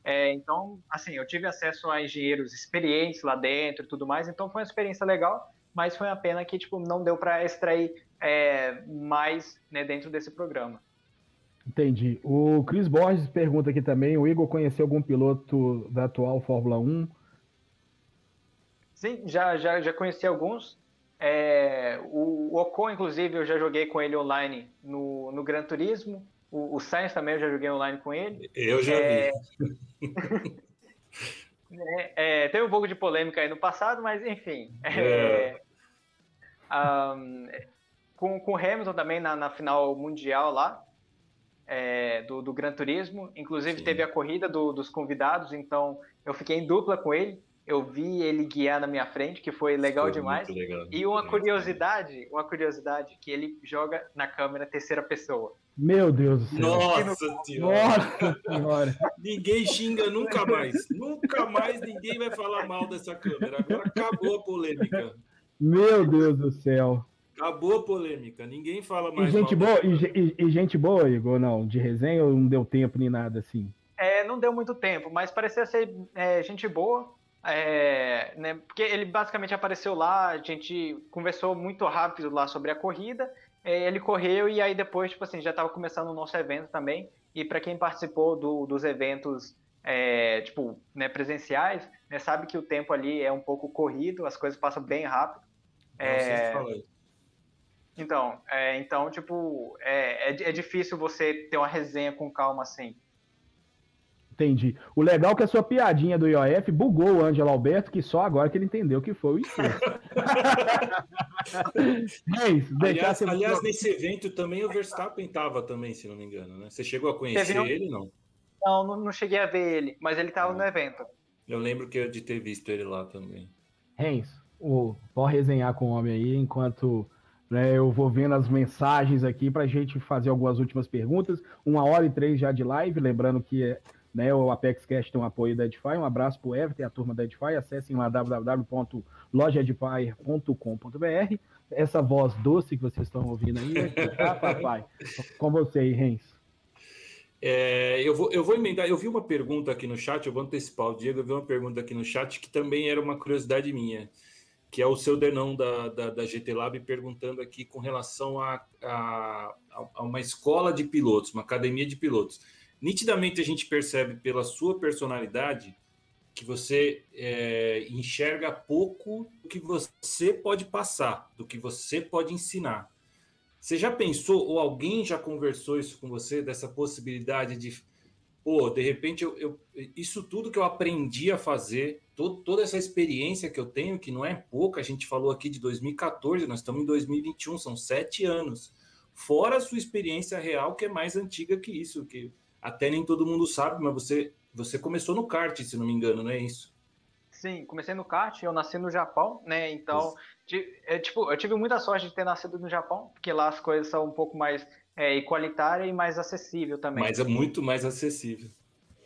S4: É, então, assim, eu tive acesso a engenheiros experientes lá dentro e tudo mais. Então foi uma experiência legal, mas foi uma pena que tipo não deu para extrair é, mais né, dentro desse programa.
S2: Entendi. O Chris Borges pergunta aqui também: o Igor conheceu algum piloto da atual Fórmula 1?
S4: Sim, já, já, já conheci alguns. É, o, Ocon, inclusive, eu já joguei com ele online no, no Gran Turismo. O, o Sainz também eu já joguei online com ele.
S3: Eu já é, vi.
S4: é, teve um pouco de polêmica aí no passado, mas enfim. É. Um, é, com, com o Hamilton também na, na final mundial lá, é, do, do Gran Turismo. Inclusive Sim. teve a corrida do, dos convidados, então eu fiquei em dupla com ele eu vi ele guiar na minha frente, que foi legal foi demais. Legal. E uma curiosidade, uma curiosidade, que ele joga na câmera terceira pessoa.
S2: Meu Deus do
S3: céu. Nossa senhora. Nossa senhora. ninguém xinga nunca mais. nunca mais ninguém vai falar mal dessa câmera. Agora acabou a polêmica.
S2: Meu Deus do céu.
S3: Acabou a polêmica. Ninguém fala mais.
S2: E gente boa, e, e, gente boa, Igor, não, de resenha ou não deu tempo nem nada assim?
S4: É, não deu muito tempo, mas parecia ser é, gente boa. É, né, porque ele basicamente apareceu lá, a gente conversou muito rápido lá sobre a corrida, ele correu e aí depois, tipo assim, já estava começando o nosso evento também. E para quem participou do, dos eventos, é, tipo, né, presenciais, né, sabe que o tempo ali é um pouco corrido, as coisas passam bem rápido. É, então, é, então, tipo, é, é, é difícil você ter uma resenha com calma assim.
S2: Entendi. O legal é que a sua piadinha do IOF bugou o Ângelo Alberto, que só agora que ele entendeu que foi o incesto.
S3: é isso. Aliás, aliás nesse evento também o Verstappen estava também, se não me engano, né? Você chegou a conhecer um... ele, não?
S4: não? Não, não cheguei a ver ele, mas ele estava no evento.
S3: Eu lembro que eu de ter visto ele lá também.
S2: Rens, o, pode resenhar com o homem aí, enquanto né, eu vou vendo as mensagens aqui para a gente fazer algumas últimas perguntas. Uma hora e três já de live, lembrando que é né, o Apex Cash tem um apoio da Edify. Um abraço para o Everton e a turma da Edify. Acessem lá www.lojaedify.com.br. Essa voz doce que vocês estão ouvindo aí, tá, papai? Com você aí, Rens.
S3: É, eu, vou, eu vou emendar. Eu vi uma pergunta aqui no chat, eu vou antecipar o Diego. Eu vi uma pergunta aqui no chat que também era uma curiosidade minha, que é o seu Denão da, da, da GT Lab perguntando aqui com relação a, a, a uma escola de pilotos, uma academia de pilotos nitidamente a gente percebe pela sua personalidade que você é, enxerga pouco do que você pode passar, do que você pode ensinar. Você já pensou, ou alguém já conversou isso com você, dessa possibilidade de, pô, de repente, eu, eu isso tudo que eu aprendi a fazer, todo, toda essa experiência que eu tenho, que não é pouca, a gente falou aqui de 2014, nós estamos em 2021, são sete anos. Fora a sua experiência real, que é mais antiga que isso, que até nem todo mundo sabe, mas você, você começou no kart, se não me engano, não é isso?
S4: Sim, comecei no kart, eu nasci no Japão, né? Então, é, tipo, eu tive muita sorte de ter nascido no Japão, porque lá as coisas são um pouco mais é, igualitária e mais acessível também.
S3: Mas é muito mais acessível.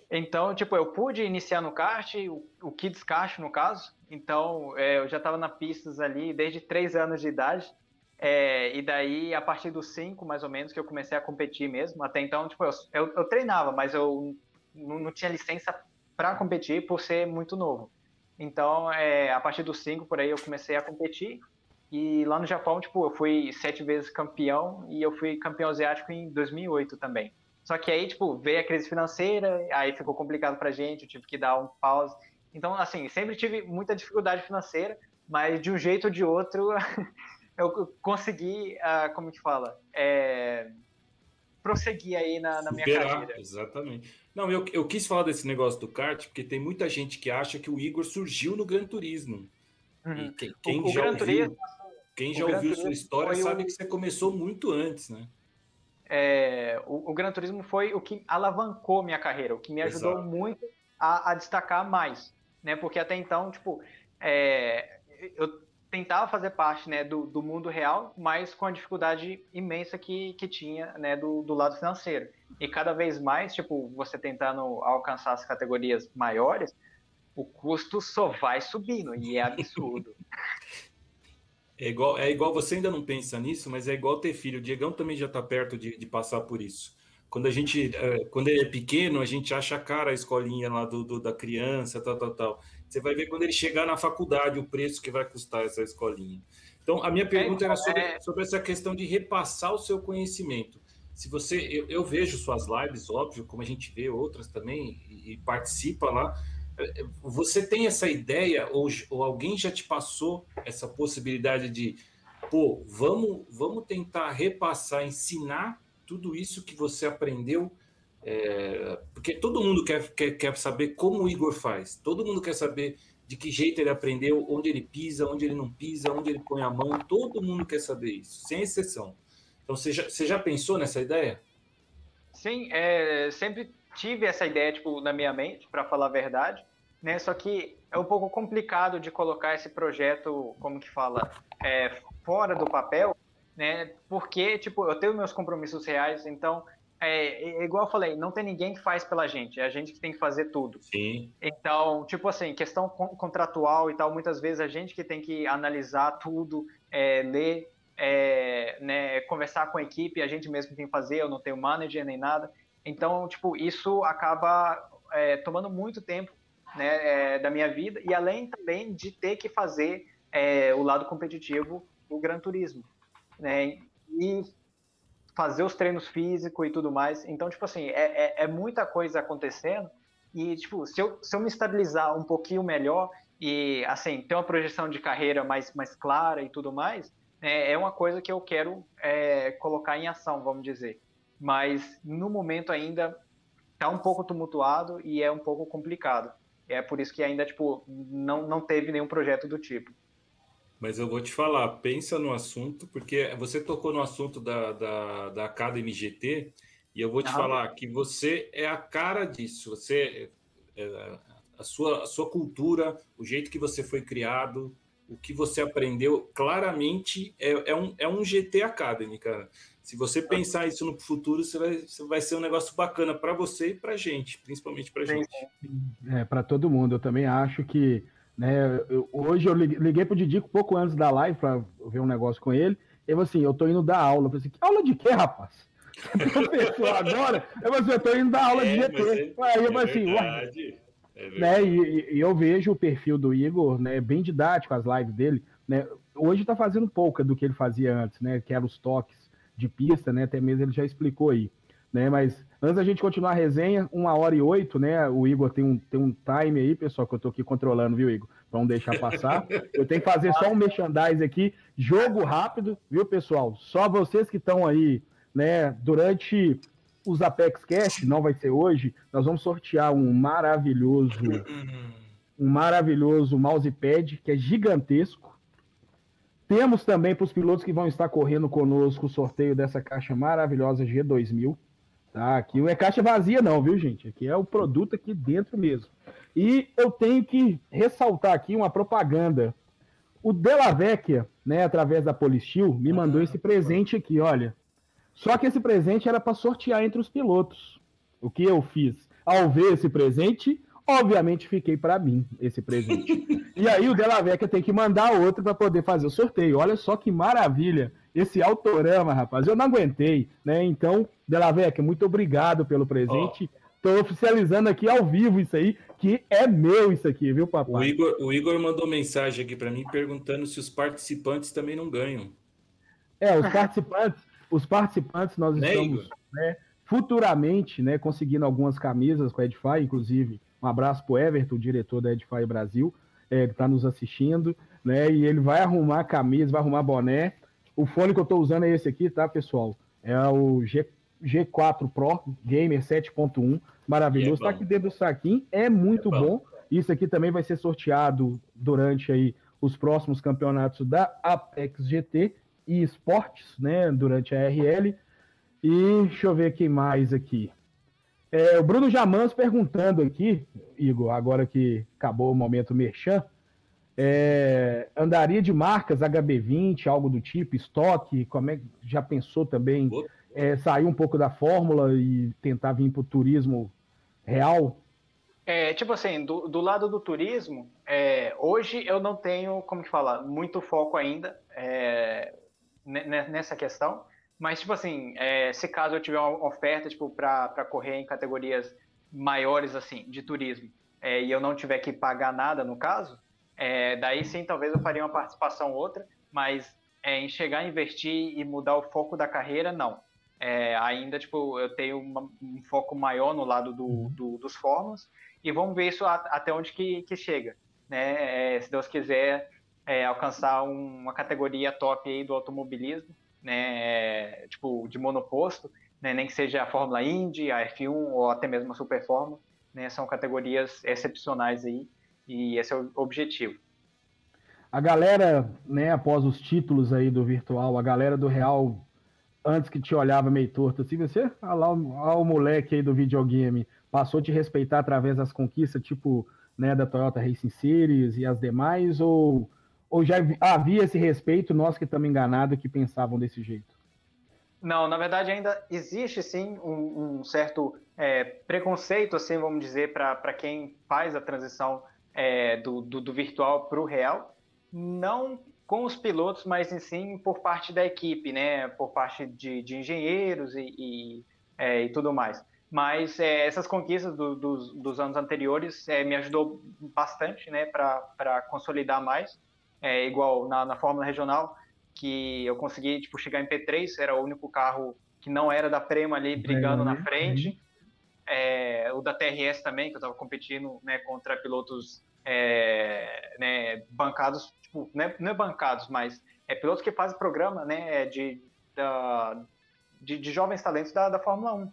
S4: Então, tipo, eu pude iniciar no kart, o, o Kids Kart, no caso. Então, é, eu já estava na pistas ali desde três anos de idade. É, e daí, a partir dos cinco, mais ou menos, que eu comecei a competir mesmo. Até então, tipo, eu, eu, eu treinava, mas eu não, tinha licença para competir por ser muito novo. Então, é, a partir dos cinco, por aí, eu comecei a competir. E lá no Japão, tipo, eu fui sete vezes campeão e eu fui campeão asiático em 2008 também. Só que aí, tipo, veio a crise financeira, aí ficou complicado pra gente, eu tive que dar um pause. Então, assim, sempre tive muita dificuldade financeira, mas de um jeito ou de outro eu consegui, uh, como que fala, é, prosseguir aí na, na minha carreira.
S3: Exatamente. Não, eu, eu quis falar desse negócio do kart, porque tem muita gente que acha que o Igor surgiu no Gran Turismo. Uhum. quem, quem o, já o ouviu, Turismo, quem já ouviu sua história sabe o... que você começou muito antes, né?
S4: É, o, o Gran Turismo foi o que alavancou minha carreira, o que me ajudou Exato. muito a, a, destacar mais, né? Porque até então, tipo, é, eu tentava fazer parte né, do, do, mundo real, mas com a dificuldade imensa que, que tinha né, do, do lado financeiro. E cada vez mais, tipo, você tentando alcançar as categorias maiores, o custo só vai subindo, e é absurdo.
S3: É igual, é igual, você ainda não pensa nisso, mas é igual ter filho. O Diegão também já está perto de, de, passar por isso. Quando a gente, é, quando ele é pequeno, a gente acha cara a escolinha lá do, do, da criança, tal, tal, tal. Você vai ver quando ele chegar na faculdade o preço que vai custar essa escolinha. Então, a minha pergunta era sobre, é. sobre essa questão de repassar o seu conhecimento. Se você, eu, eu vejo suas lives, óbvio, como a gente vê outras também e, e participa lá. Você tem essa ideia ou, ou alguém já te passou essa possibilidade de, pô, vamos, vamos tentar repassar, ensinar tudo isso que você aprendeu é, porque todo mundo quer, quer, quer saber como o Igor faz, todo mundo quer saber de que jeito ele aprendeu, onde ele pisa, onde ele não pisa, onde ele põe a mão, todo mundo quer saber isso, sem exceção. Então, você já, você já pensou nessa ideia?
S4: Sim, é, sempre tive essa ideia tipo, na minha mente, para falar a verdade, né? Só que é um pouco complicado de colocar esse projeto, como que fala, é, fora do papel, né? Porque, tipo, eu tenho meus compromissos reais, então é, é, igual eu falei, não tem ninguém que faz pela gente, é a gente que tem que fazer tudo.
S3: Sim.
S4: Então, tipo assim, questão contratual e tal, muitas vezes a gente que tem que analisar tudo, é, ler, é, né, conversar com a equipe, a gente mesmo tem que fazer, eu não tenho manager nem nada. Então, tipo, isso acaba é, tomando muito tempo né, é, da minha vida, e além também de ter que fazer o lado competitivo do Gran Turismo. Né? E fazer os treinos físicos e tudo mais. Então, tipo assim, é, é, é, muita coisa acontecendo. E, tipo, se eu, se eu me estabilizar um pouquinho melhor e, assim, ter uma projeção de carreira mais, mais clara e tudo mais, é, é uma coisa que eu quero é, colocar em ação, vamos dizer. Mas, no momento ainda, tá um pouco tumultuado e é um pouco complicado. É por isso que ainda, tipo, não, não teve nenhum projeto do tipo.
S3: Mas eu vou te falar, pensa no assunto, porque você tocou no assunto da, da, da Academy GT, e eu vou te ah, falar que você é a cara disso. Você, é, a, sua, a sua cultura, o jeito que você foi criado, o que você aprendeu, claramente é, é, um, é um GT Academy, cara. Se você pensar isso no futuro, você vai, você vai ser um negócio bacana para você e para gente, principalmente para gente.
S2: É, para todo mundo. Eu também acho que né? Eu, hoje eu liguei pro Didico pouco antes da live para ver um negócio com ele. Eu assim, eu tô indo dar aula. Eu falei assim, que aula de quê, rapaz? Professor agora? Eu falei assim, eu tô indo dar aula é, de GT. É, Aí eu falei assim. É né? E, e, eu vejo o perfil do Igor, né? Bem didático as lives dele, né? Hoje tá fazendo pouca do que ele fazia antes, né? Que eram os toques de pista, né? Até mesmo ele já explicou aí, né? Mas Antes da gente continuar a resenha, uma hora e oito, né? O Igor tem um, tem um time aí, pessoal, que eu tô aqui controlando, viu, Igor? Pra não deixar passar. Eu tenho que fazer só um merchandise aqui, jogo rápido, viu, pessoal? Só vocês que estão aí, né, durante os Apex Cash, não vai ser hoje, nós vamos sortear um maravilhoso, um maravilhoso mousepad que é gigantesco. Temos também para os pilotos que vão estar correndo conosco o sorteio dessa caixa maravilhosa G2000. Tá, aqui não é caixa vazia não, viu, gente? Aqui é o produto aqui dentro mesmo. E eu tenho que ressaltar aqui uma propaganda. O Della Vecchia, né, através da Polistil, me mandou esse presente aqui, olha. Só que esse presente era para sortear entre os pilotos. O que eu fiz? Ao ver esse presente, obviamente fiquei para mim esse presente. e aí o Della Vecchia tem que mandar outro para poder fazer o sorteio. Olha só que maravilha esse autorama, rapaz. Eu não aguentei, né? Então, Delavec, muito obrigado pelo presente. Estou oh. oficializando aqui ao vivo isso aí, que é meu isso aqui, viu, papai?
S3: O Igor, o Igor mandou mensagem aqui para mim perguntando se os participantes também não ganham.
S2: É, os participantes, os participantes nós né, estamos né, futuramente, né, conseguindo algumas camisas com a Edify, inclusive um abraço para o Everton, diretor da Edify Brasil, é, ele está nos assistindo, né, e ele vai arrumar camisa, vai arrumar boné, o fone que eu estou usando é esse aqui, tá, pessoal? É o G, G4 Pro Gamer 7.1, maravilhoso. Está é aqui dentro do saquinho, é muito é bom. bom. Isso aqui também vai ser sorteado durante aí os próximos campeonatos da Apex GT e Esportes, né, durante a RL. E deixa eu ver quem mais aqui. É, o Bruno Jamans perguntando aqui, Igor, agora que acabou o momento merchan, é, andaria de marcas HB20, algo do tipo, estoque, como é já pensou também é, sair um pouco da fórmula e tentar vir para o turismo real?
S4: É, tipo assim, do, do lado do turismo, é, hoje eu não tenho, como que fala, muito foco ainda é, nessa questão, mas tipo assim, é, se caso eu tiver uma oferta tipo, para correr em categorias maiores assim de turismo é, e eu não tiver que pagar nada no caso, é, daí sim talvez eu faria uma participação outra, mas em chegar a investir e mudar o foco da carreira, não. ainda tipo, eu tenho uma, um foco maior no lado do, do, dos fórmulas e vamos ver isso até onde que, que chega, né? É, se Deus quiser é, alcançar uma categoria top aí do automobilismo, né? É, tipo de monoposto, né? Nem que seja a Fórmula Indy, a F1 ou até mesmo a Super Fórmula, né? São categorias excepcionais aí e esse é o objetivo.
S2: A galera, né? Após os títulos aí do virtual, a galera do real antes que te olhava meio torto assim, você, ah lá, ah, o moleque aí do videogame, passou a te respeitar através das conquistas, tipo, né, da Toyota Racing Series e as demais, ou, ou já havia esse respeito, nós que estamos enganados que pensavam desse jeito?
S4: Não, na verdade ainda existe sim um, um certo é, preconceito, assim, vamos dizer, para quem faz a transição é, do, do, do virtual para o real, não com os pilotos, mas sim por parte da equipe, né, por parte de, de engenheiros e, e, é, e tudo mais. Mas é, essas conquistas do, dos, dos, anos anteriores é, me ajudou bastante né, para consolidar mais. É, igual na, na Fórmula Regional, que eu consegui tipo, chegar em P3, era o único carro que não era da Prema ali brigando na frente. É, o da TRS também, que eu estava competindo né, contra pilotos é, né, bancados, tipo, não é, não é, bancados, mas é pilotos que fazem programa né, de, da, de, de jovens talentos da, da Fórmula 1.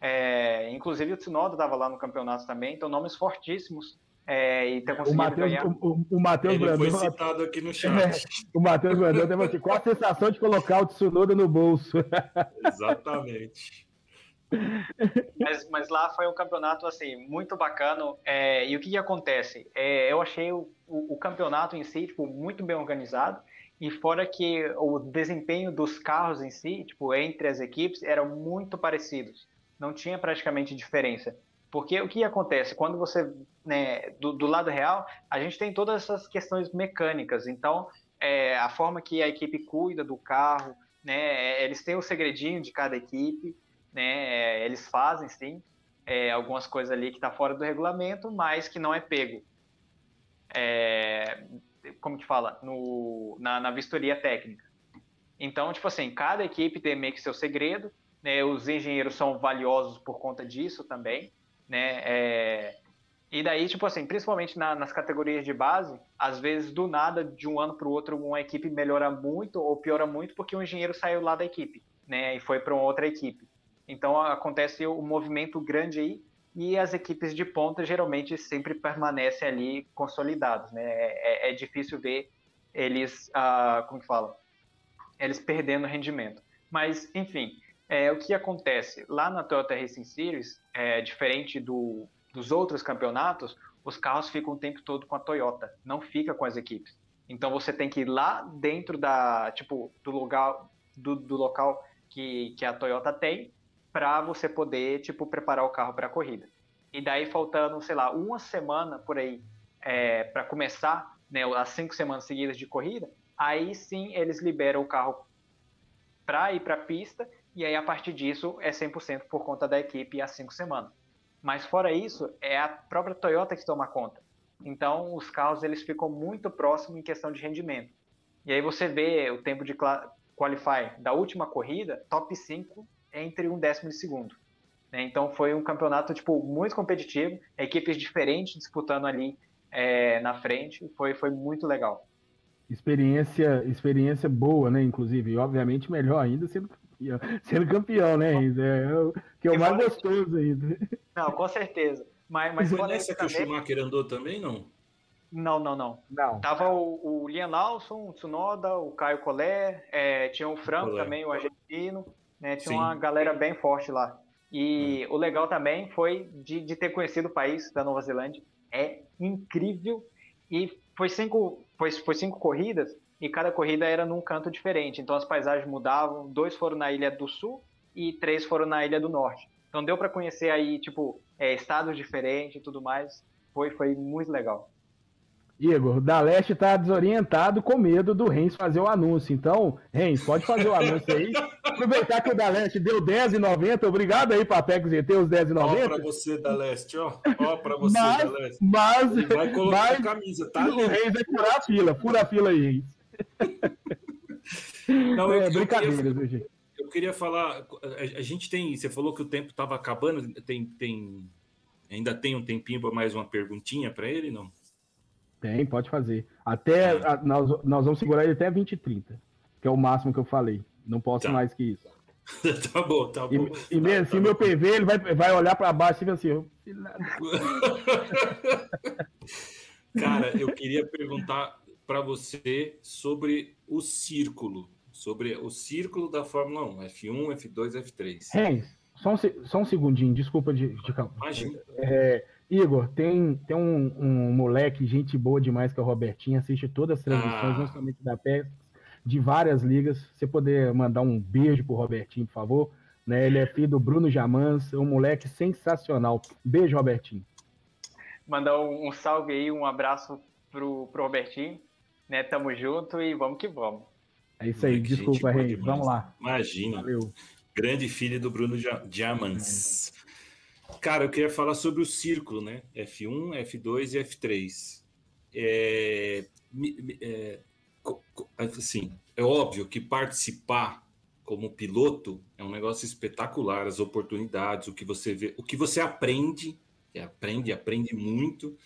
S4: É, inclusive o Tsunoda estava lá no campeonato também, então nomes fortíssimos. É, e ter conseguido
S2: o Mateus,
S4: ganhar.
S2: O, o Matheus
S3: Brandão. foi citado aqui no chat. É,
S2: o Matheus Brandão teve assim: qual a sensação de colocar o Tsunoda no bolso?
S3: Exatamente.
S4: Mas, mas, lá foi um campeonato assim muito bacana. É, e o que, que acontece? É, eu achei o, o, o, campeonato em si tipo, muito bem organizado. E fora que o desempenho dos carros em si, tipo, entre as equipes, eram muito parecidos não tinha praticamente diferença. Porque o que acontece? Quando você, né, do, do lado real, a gente tem todas essas questões mecânicas. Então, é, a forma que a equipe cuida do carro, né, eles têm o segredinho de cada equipe, né, é, eles fazem sim é, algumas coisas ali que está fora do regulamento, mas que não é pego. É, como que fala? No, na, na vistoria técnica. Então, tipo assim, cada equipe tem meio que seu segredo, né, os engenheiros são valiosos por conta disso também, né, é, e daí, tipo assim, principalmente na, nas categorias de base, às vezes do nada, de um ano para o outro, uma equipe melhora muito ou piora muito porque o engenheiro saiu lá da equipe, né, e foi para outra equipe. Então acontece o um movimento grande aí e as equipes de ponta geralmente sempre permanecem ali consolidadas, né? É, é difícil ver eles, ah, como fala, eles perdendo rendimento. Mas, enfim, é, o que acontece? Lá na Toyota Racing Series, é, diferente do, dos outros campeonatos, os carros ficam o tempo todo com a Toyota, não fica com as equipes. Então você tem que ir lá dentro da, tipo, do lugar, do, do local que, que a Toyota tem, para você poder, tipo, preparar o carro para a corrida. E daí faltando, sei lá, uma semana por aí é, para começar, né, as cinco semanas seguidas de corrida, aí sim eles liberam o carro para ir para a pista e aí a partir disso é 100% por conta da equipe há cinco semanas. Mas fora isso, é a própria Toyota que toma conta. Então os carros eles ficam muito próximos em questão de rendimento. E aí você vê o tempo de qualify da última corrida, top 5 entre um décimo de segundo. Né? Então foi um campeonato tipo muito competitivo, equipes diferentes disputando ali é, na frente, foi, foi muito legal.
S2: Experiência, experiência boa, né? Inclusive, e obviamente melhor ainda sendo campeão, sendo campeão né, Renzo? É o que é o mais gostoso ainda.
S4: Não, com certeza. Mas, mas
S3: foi nessa que também... o Schumacher andou também, não?
S4: Não, não, não. não. Tava o, o Liam Lawson, o Tsunoda, o Caio Collet, é, tinha o Franco Collet. também, o argentino, né? Tinha Sim. uma galera bem forte lá. E hum. o legal também foi de, de ter conhecido o país da Nova Zelândia. É incrível. E foi cinco, foi, foi cinco corridas e cada corrida era num canto diferente. Então as paisagens mudavam. Dois foram na Ilha do Sul e três foram na Ilha do Norte. Então deu para conhecer aí, tipo, é, estados diferentes e tudo mais. Foi, foi muito legal.
S2: Igor, da Leste está desorientado com medo do Reis fazer o anúncio. Então, Reis, pode fazer o anúncio aí. Aproveitar que o da Leste deu R$10,90. Obrigado aí PEC ZT, os R$10,90. Ó,
S3: para você da Leste, ó. Ó, para você
S2: mas,
S3: da Leste.
S2: Mas,
S3: Ele vai colocar
S2: mas,
S3: a camisa, tá?
S2: O Reis vai furar a fila. Fura a fila aí, Reis.
S3: Não, eu, é, brincadeira, eu queria, gente. Eu queria falar. A, a gente tem. Você falou que o tempo estava acabando. Tem, tem, ainda tem um tempinho para mais uma perguntinha para ele, não?
S2: Tem, pode fazer. Até a, nós, nós vamos segurar ele até 20 e 30, que é o máximo que eu falei. Não posso tá. mais que isso.
S3: tá bom, tá bom.
S2: E, e mesmo assim, tá meu PV, ele vai, vai olhar para baixo e assim. Eu...
S3: Cara, eu queria perguntar para você sobre o círculo, sobre o círculo da Fórmula 1, F1, F2, F3.
S2: Hey, só um, só um segundinho, desculpa de, de
S3: Imagina.
S2: É, Igor, tem, tem um, um, moleque, gente boa demais, que é o Robertinho, assiste todas as transmissões, ah. não somente da PES, de várias ligas. Você poder mandar um beijo pro Robertinho, por favor. Né? Ele é filho do Bruno Jamans, um moleque sensacional. Beijo, Robertinho.
S4: Mandar um, um salve aí, um abraço pro, pro Robertinho. Né? Tamo junto e vamos que vamos.
S2: É isso aí, desculpa, Rei. Vamos lá.
S3: Imagina. Valeu. Grande filho do Bruno Diamants. Cara, eu queria falar sobre o círculo, né? F1, F2 e F3. É, é, assim, é óbvio que participar como piloto é um negócio espetacular, as oportunidades, o que você vê, o que você aprende, é, aprende, aprende muito,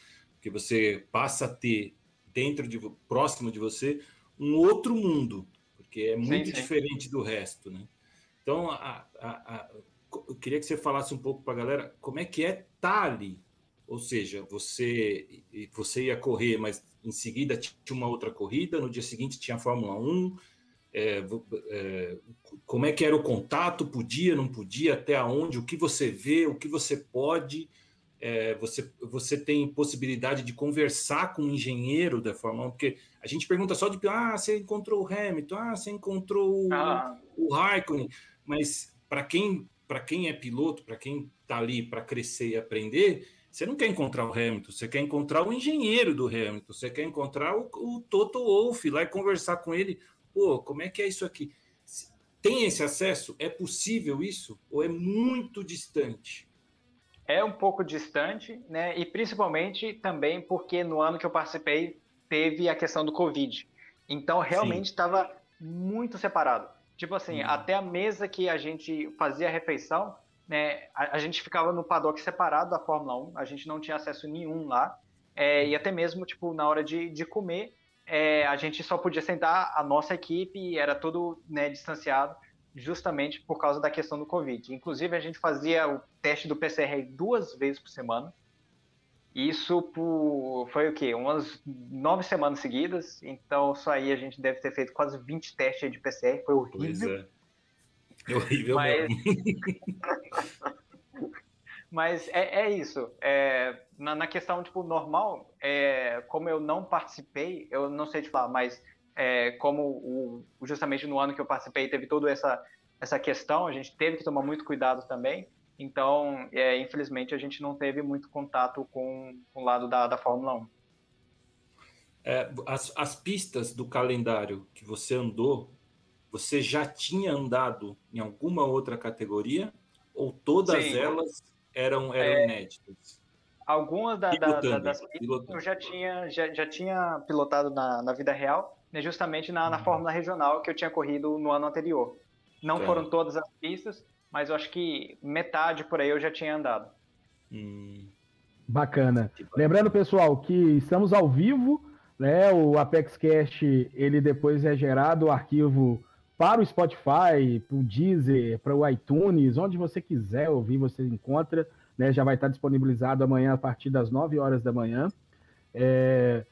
S3: que você passa a ter dentro de próximo de você um outro mundo, porque é muito sim, sim. diferente do resto, né? Então, a, a, a, eu queria que você falasse um pouco para a galera como é que é estar tá. Ou seja, você, você ia correr, mas em seguida tinha uma outra corrida, no dia seguinte tinha a Fórmula 1. É, é, como é que era o contato? Podia, não podia, até onde? O que você vê, o que você pode. É, você, você tem possibilidade de conversar com um engenheiro da Fórmula 1, porque a gente pergunta só de ah, você encontrou o Hamilton, ah, você encontrou o, ah. o Raikkonen, mas para quem para quem é piloto, para quem está ali para crescer e aprender, você não quer encontrar o Hamilton, você quer encontrar o engenheiro do Hamilton, você quer encontrar o, o Toto Wolff lá e conversar com ele. Pô, como é que é isso aqui? Tem esse acesso? É possível isso? Ou é muito distante?
S4: É um pouco distante, né? E principalmente também porque no ano que eu participei teve a questão do Covid. Então realmente estava muito separado. Tipo assim, uhum. até a mesa que a gente fazia a refeição, né, a, a, gente ficava no paddock separado da Fórmula 1, a gente não tinha acesso nenhum lá, é, e até mesmo, tipo, na hora de, de comer, é, a gente só podia sentar a nossa equipe e era tudo né, distanciado, justamente por causa da questão do Covid. Inclusive, a gente fazia o teste do PCR duas vezes por semana, isso por, foi o quê? Umas nove semanas seguidas. Então, só aí a gente deve ter feito quase 20 testes de PCR. Foi horrível. Pois é.
S3: horrível Mas...
S4: Mas é, é isso. É, na, na, questão tipo, normal, é, como eu não participei, eu não sei te falar, mas é, como o, justamente no ano que eu participei teve toda essa, essa questão, a gente teve que tomar muito cuidado também. Então, é, infelizmente, a gente não teve muito contato com, com o lado da, da Fórmula 1.
S3: É, as, as pistas do calendário que você andou, você já tinha andado em alguma outra categoria? Ou todas Sim. elas eram, eram é, inéditas?
S4: Algumas da, da, da, das pistas eu já tinha, já, já tinha pilotado na, na vida real, né, justamente na, na uhum. Fórmula Regional que eu tinha corrido no ano anterior. Não tá. foram todas as pistas, mas eu acho que metade por aí eu já tinha andado.
S2: Hum. Bacana. Lembrando, pessoal, que estamos ao vivo né? O Apex Cash, ele depois é gerado o arquivo para o Spotify, para o Deezer, para o iTunes, onde você quiser ouvir, você encontra, né? Já vai estar disponibilizado amanhã a partir das 9 horas da manhã. É,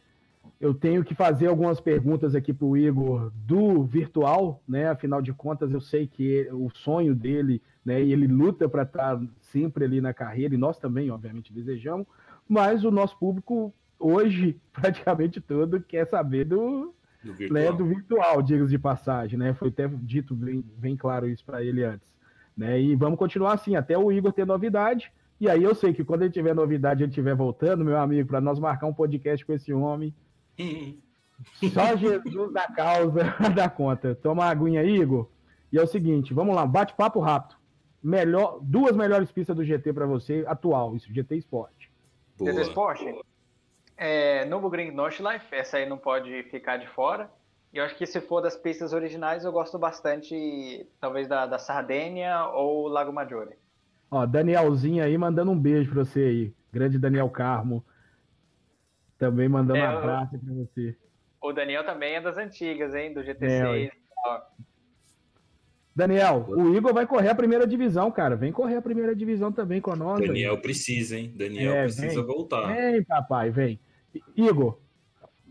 S2: eu tenho que fazer algumas perguntas aqui para o Igor do virtual, né? Afinal de contas, eu sei que ele, o sonho dele, né? E ele luta para estar sempre ali na carreira, e nós também, obviamente, desejamos, mas o nosso público hoje, praticamente todo, quer saber do, do virtual, né, do virtual diga de passagem, né? Foi até dito bem, bem claro isso para ele antes. Né? E vamos continuar assim, até o Igor ter novidade. E aí eu sei que quando ele tiver novidade, ele estiver voltando, meu amigo, para nós marcar um podcast com esse homem. Só Jesus da causa da conta. Toma uma aguinha aí, Igor. E é o seguinte, vamos lá, bate-papo rápido. Melhor, duas melhores pistas do GT para você atual, isso, GT Sport.
S4: GT Sport? É, Novo Green Nordlife, essa aí não pode ficar de fora. E eu acho que se for das pistas originais, eu gosto bastante, talvez, da, da Sardênia ou Lago Maggiore.
S2: Ó, Danielzinho aí mandando um beijo pra você aí. Grande Daniel Carmo. Também mandando é, um abraço pra você.
S4: O Daniel também é das antigas, hein? Do GT6. É,
S2: Daniel, o Igor vai correr a primeira divisão, cara. Vem correr a primeira divisão também com nós.
S3: Daniel aí. precisa, hein? Daniel é, precisa
S2: vem,
S3: voltar.
S2: Vem, papai, vem. Igor,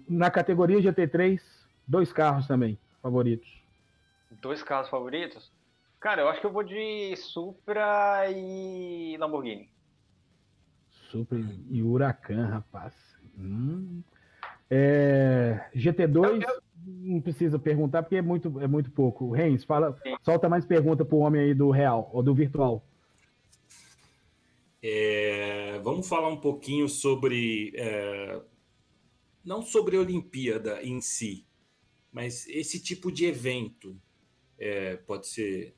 S2: na categoria GT3, dois carros também favoritos.
S4: Dois carros favoritos? Cara, eu acho que eu vou de Supra e Lamborghini.
S2: Supra e Huracan, rapaz. Hum. É, GT2, eu, eu... não precisa perguntar porque é muito, é muito pouco. Reis, fala, solta mais pergunta pro homem aí do real ou do virtual.
S3: É, vamos falar um pouquinho sobre. É, não sobre a Olimpíada em si, mas esse tipo de evento. É, pode ser.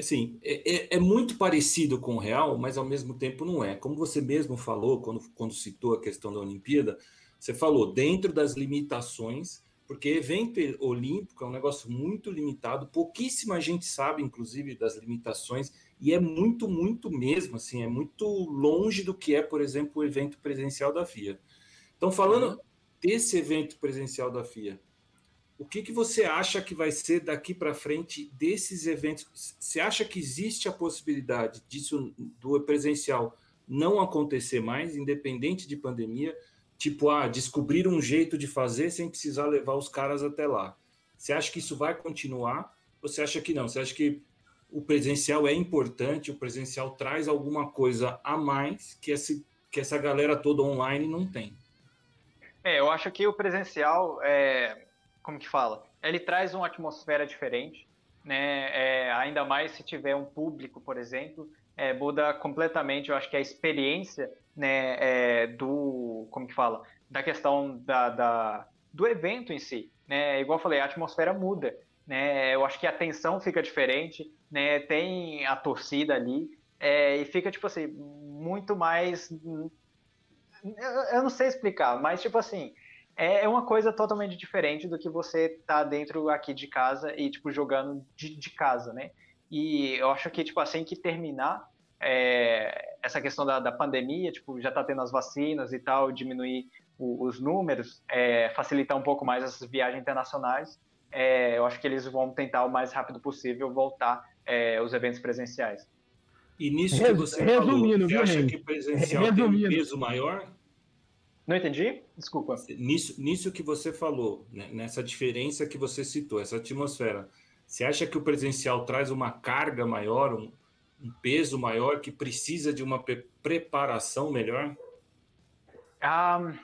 S3: Assim, é, é, é, muito parecido com o real, mas ao mesmo tempo não é. Como você mesmo falou, quando, quando citou a questão da Olimpíada, você falou dentro das limitações, porque evento olímpico é um negócio muito limitado, pouquíssima gente sabe, inclusive, das limitações e é muito, muito mesmo, assim, é muito longe do que é, por exemplo, o evento presencial da FIA. Então, falando uhum. desse evento presencial da FIA, o que, que você acha que vai ser daqui para frente desses eventos? Você acha que existe a possibilidade disso do presencial não acontecer mais, independente de pandemia? Tipo, ah, descobrir um jeito de fazer sem precisar levar os caras até lá. Você acha que isso vai continuar? Ou você acha que não? Você acha que o presencial é importante, o presencial traz alguma coisa a mais que, esse, que essa galera toda online não tem.
S4: É, eu acho que o presencial, é, como que fala? Ele traz uma atmosfera diferente, né? É, ainda mais se tiver um público, por exemplo, é, muda completamente, eu acho que a experiência, né, é, do, como que fala? Da questão da, da, do evento em si, né? Igual eu falei, a atmosfera muda, né? Eu acho que a tensão fica diferente, né? Tem a torcida ali é, e fica tipo assim muito mais, eu não sei explicar, mas tipo assim é, é uma coisa totalmente diferente do que você tá dentro aqui de casa e tipo jogando de, de casa, né? E eu acho que tipo assim que terminar é, essa questão da, da, pandemia, tipo já tá tendo as vacinas e tal, diminuir o, os números, é, facilitar um pouco mais essas viagens internacionais é, eu acho que eles vão tentar o mais rápido possível voltar é, os eventos presenciais.
S3: E nisso que você Resumindo, falou, você acha que presencial Resumindo. tem um peso maior?
S4: Não entendi? Desculpa.
S3: Nisso, nisso que você falou, né, nessa diferença que você citou, essa atmosfera, você acha que o presencial traz uma carga maior, um, um peso maior que precisa de uma pre preparação melhor?
S4: Um,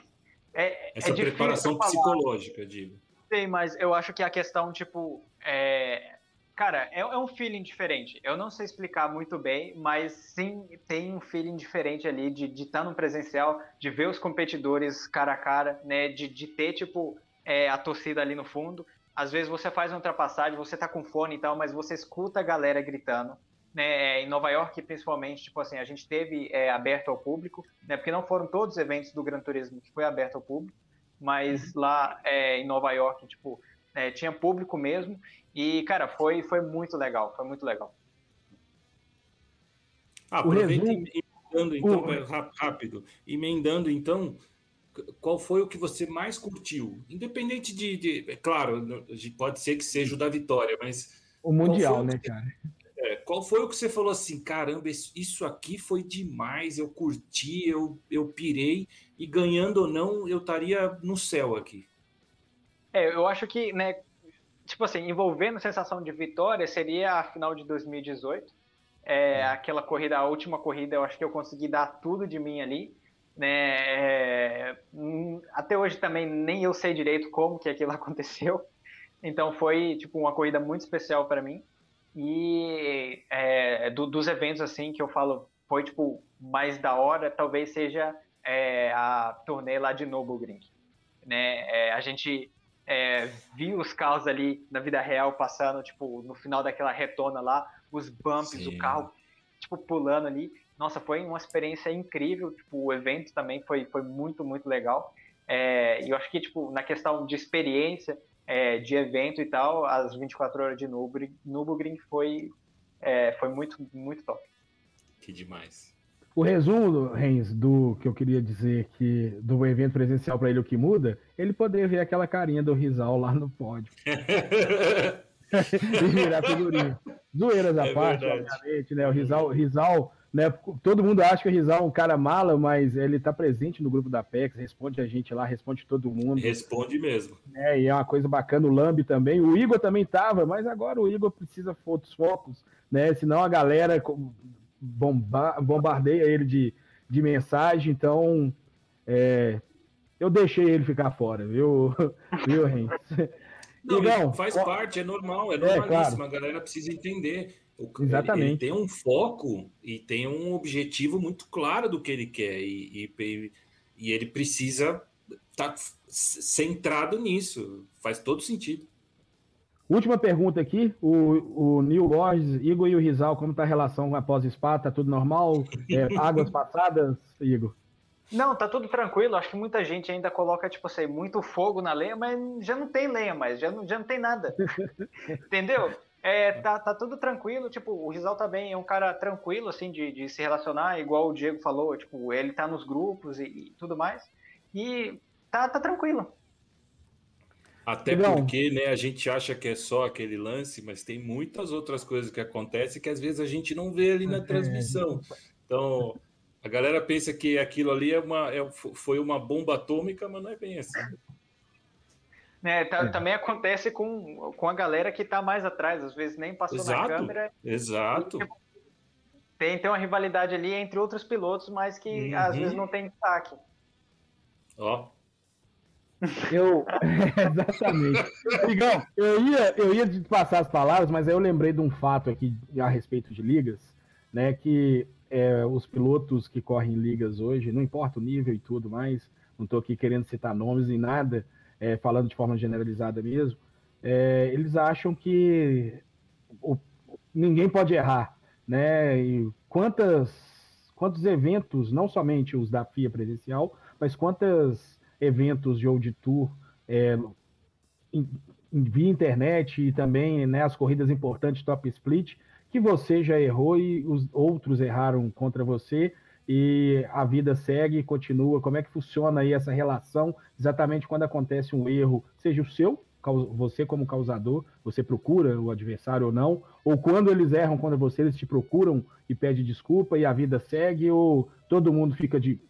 S4: é,
S3: essa é preparação psicológica, digo
S4: sei, mas eu acho que a questão, tipo, é... Cara, é, é, um feeling diferente. Eu não sei explicar muito bem, mas sim tem um feeling diferente ali de, estar no presencial, de ver os competidores cara a cara, né? De, de ter, tipo, é, a torcida ali no fundo. Às vezes você faz uma ultrapassagem, você tá com fone e tal, mas você escuta a galera gritando. Né, em Nova York, principalmente, tipo assim, a gente teve é, aberto ao público, né, porque não foram todos os eventos do Gran Turismo que foi aberto ao público, mas uhum. lá é, em Nova York, tipo, é, tinha público mesmo. E, cara, foi, foi muito legal, foi muito legal.
S3: Ah, aproveita emendando, então, o... rápido, emendando, então, qual foi o que você mais curtiu? Independente de, de é claro, pode ser que seja o da vitória, mas
S2: o mundial, né, cara?
S3: É, qual foi o que você falou assim, caramba, isso aqui foi demais, eu curti, eu, eu pirei e ganhando ou não, eu estaria no céu aqui.
S4: É, eu acho que, né, tipo assim, envolvendo sensação de vitória seria a final de 2018. É, aquela corrida, a última corrida, eu acho que eu consegui dar tudo de mim ali. Né? É, hum, até hoje também nem eu sei direito como que aquilo aconteceu. Então foi tipo uma corrida muito especial para mim. E é, do, dos eventos assim que eu falo foi tipo mais da hora, talvez seja é, a turnê lá de Nürburgring. Né? É, a gente é, viu os carros ali na vida real passando, tipo, no final daquela retona lá, os bumps, Sim. o carro, tipo, pulando ali. Nossa, foi uma experiência incrível, tipo, o evento também foi, foi muito, muito legal. É, e eu acho que, tipo, na questão de experiência, é, de evento e tal, as 24 horas de Nürburgring foi, é, foi muito, muito top.
S3: Que demais.
S2: O resumo, Renz, do que eu queria dizer que do evento presencial para ele o que muda, ele poderia ver aquela carinha do Rizal lá no pódio. e virar figurinha. Zoeiras à é parte, verdade. obviamente, né? O Rizal, Rizal, né? Todo mundo acha que o Rizal é um cara mala, mas ele tá presente no grupo da PEX, responde a gente lá, responde todo mundo.
S3: Responde mesmo.
S2: É, e é uma coisa bacana, o Lambi também. O Igor também tava, mas agora o Igor precisa outros focos, né? Senão a galera bomba, bombardeia ele de, de mensagem, então é, eu deixei ele ficar fora, viu, viu Renz?
S3: Não, faz parte, é normal, é normalíssimo, é, claro. a galera precisa entender. O, Exatamente. Ele, ele, tem um foco e tem um objetivo muito claro do que ele quer, e, e, e ele precisa estar tá centrado nisso, faz todo sentido.
S2: Última pergunta aqui, o, o Neil Borges, Igor e o Rizal, como está a relação após o spa? Tá tudo normal? É, águas passadas, Igor?
S4: Não, tá tudo tranquilo. Acho que muita gente ainda coloca, tipo assim, muito fogo na lenha, mas já não tem lenha mais, já não, já não tem nada. Entendeu? É, tá, tá tudo tranquilo, tipo, o Rizal também é um cara tranquilo, assim, de, de se relacionar, igual o Diego falou, tipo, ele tá nos grupos e, e tudo mais. E tá, tá tranquilo.
S3: Até porque, né, a gente acha que é só aquele lance, mas tem muitas outras coisas que acontecem que às vezes a gente não vê ali na é. transmissão. Então, a galera pensa que aquilo ali é uma, é, foi uma bomba atômica, mas não é bem assim.
S4: É, tá, é. Também acontece com, com a galera que está mais atrás, às vezes nem passou exato, na câmera.
S3: Exato.
S4: Tem, tem uma rivalidade ali entre outros pilotos, mas que uhum. às vezes não tem destaque.
S3: Ó,
S2: eu, exatamente. Ligão, eu ia, eu ia passar as palavras, mas aí eu lembrei de um fato aqui a respeito de ligas, né? Que é, os pilotos que correm ligas hoje, não importa o nível e tudo mais, não estou aqui querendo citar nomes nem nada, é, falando de forma generalizada mesmo, é, eles acham que o, ninguém pode errar, né? E quantas, quantos eventos, não somente os da FIA presencial, mas quantas eventos de Old Tour é, em, via internet e também né, as corridas importantes Top Split, que você já errou e os outros erraram contra você e a vida segue e continua. Como é que funciona aí essa relação exatamente quando acontece um erro, seja o seu, você como causador, você procura o adversário ou não, ou quando eles erram contra você, eles te procuram e pedem desculpa e a vida segue, ou todo mundo fica de.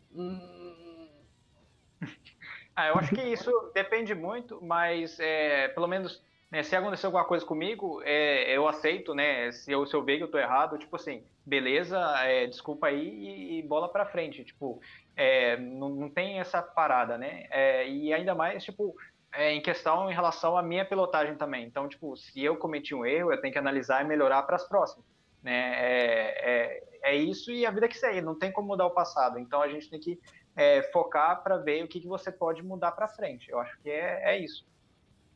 S4: Ah, eu acho que isso depende muito, mas é, pelo menos né, se acontecer alguma coisa comigo, é, eu aceito, né? Se eu, se eu ver que eu tô errado, tipo assim, beleza, é, desculpa aí e, e, bola pra frente. Tipo, é, não, não, tem essa parada, né? É, e ainda mais, tipo, é, em questão em relação à minha pilotagem também. Então, tipo, se eu cometi um erro, eu tenho que analisar e melhorar para as próximas. Né? É, é, é isso e a vida que segue, não tem como mudar o passado. Então a gente tem que é, focar para ver o que, que você pode mudar para frente. Eu acho que é, é isso.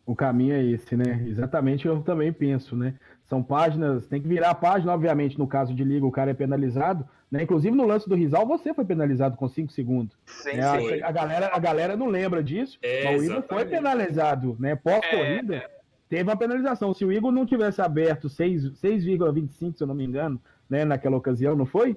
S2: O caminho é esse, né? Exatamente, eu também penso, né? São páginas, tem que virar a página, obviamente, no caso de liga, o cara é penalizado, né? Inclusive no lance do Rizal, você foi penalizado com 5 segundos. Sim, é, sim. A, a, galera, a galera não lembra disso, é, mas o Igor foi penalizado, né? Pós-corrida, é, teve uma penalização. Se o Igor não tivesse aberto 6,25, se eu não me engano, né, naquela ocasião, não foi?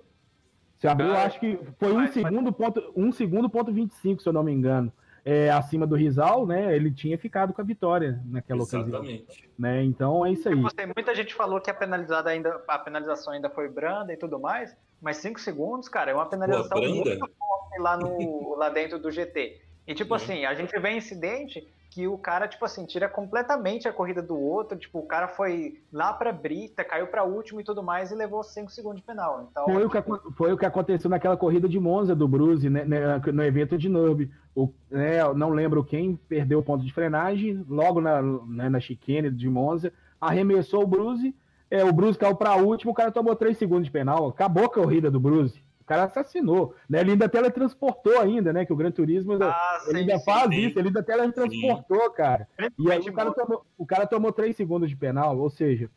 S2: Você abriu, Cara, acho que foi um segundo, ponto, um segundo ponto 25, se eu não me engano. É, acima do Rizal, né? Ele tinha ficado com a vitória naquela Exatamente. ocasião. Né? Então é isso aí.
S4: Sei, muita gente falou que a penalizada ainda, a penalização ainda foi branda e tudo mais, mas 5 segundos, cara, é uma penalização Pô, muito forte lá, no, lá dentro do GT. E tipo uhum. assim, a gente vê incidente que o cara, tipo assim, tira completamente a corrida do outro. Tipo, o cara foi lá pra brita, caiu pra último e tudo mais e levou 5 segundos de penal. Então,
S2: foi, o que, foi o que aconteceu naquela corrida de Monza do Bruce, né, né no evento de Nurb. O, né, não lembro quem perdeu o ponto de frenagem, logo na, né, na chicane de Monza, arremessou o Bruce. É, o Bruce caiu pra último, o cara tomou 3 segundos de penal. Acabou a corrida do Bruce. O cara assassinou, né? Ele ainda teletransportou ainda, né? Que o Gran Turismo ainda, ah, sim, ainda sim, faz sim. isso, ele ainda teletransportou, cara. E aí o cara, tomou, o cara tomou três segundos de penal, ou seja,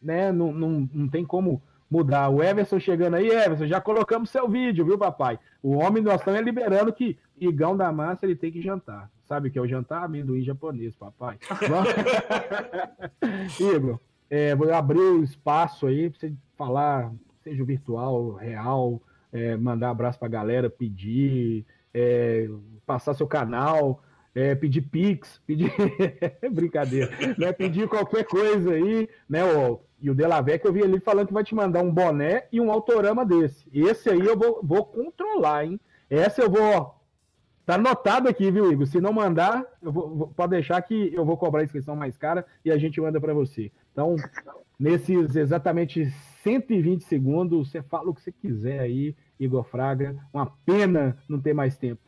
S2: né? Não, não, não tem como mudar. O Everson chegando aí, Everson, já colocamos seu vídeo, viu, papai? O homem nós estamos liberando que Igão da Massa ele tem que jantar. Sabe o que é o jantar? Amendoim japonês, papai. Igor, é, vou abrir o espaço aí para você falar, seja virtual, real, é, mandar abraço pra galera, pedir, é, passar seu canal, é, pedir Pix, pedir. Brincadeira, né? Pedir qualquer coisa aí, né? O... E o Delavec eu vi ali falando que vai te mandar um boné e um autorama desse. Esse aí eu vou, vou controlar, hein? Essa eu vou. Tá anotado aqui, viu, Igor? Se não mandar, eu vou, pode deixar que eu vou cobrar a inscrição mais cara e a gente manda para você. Então, nesses exatamente 120 segundos, você fala o que você quiser aí, Igor Fraga. Uma pena não ter mais tempo.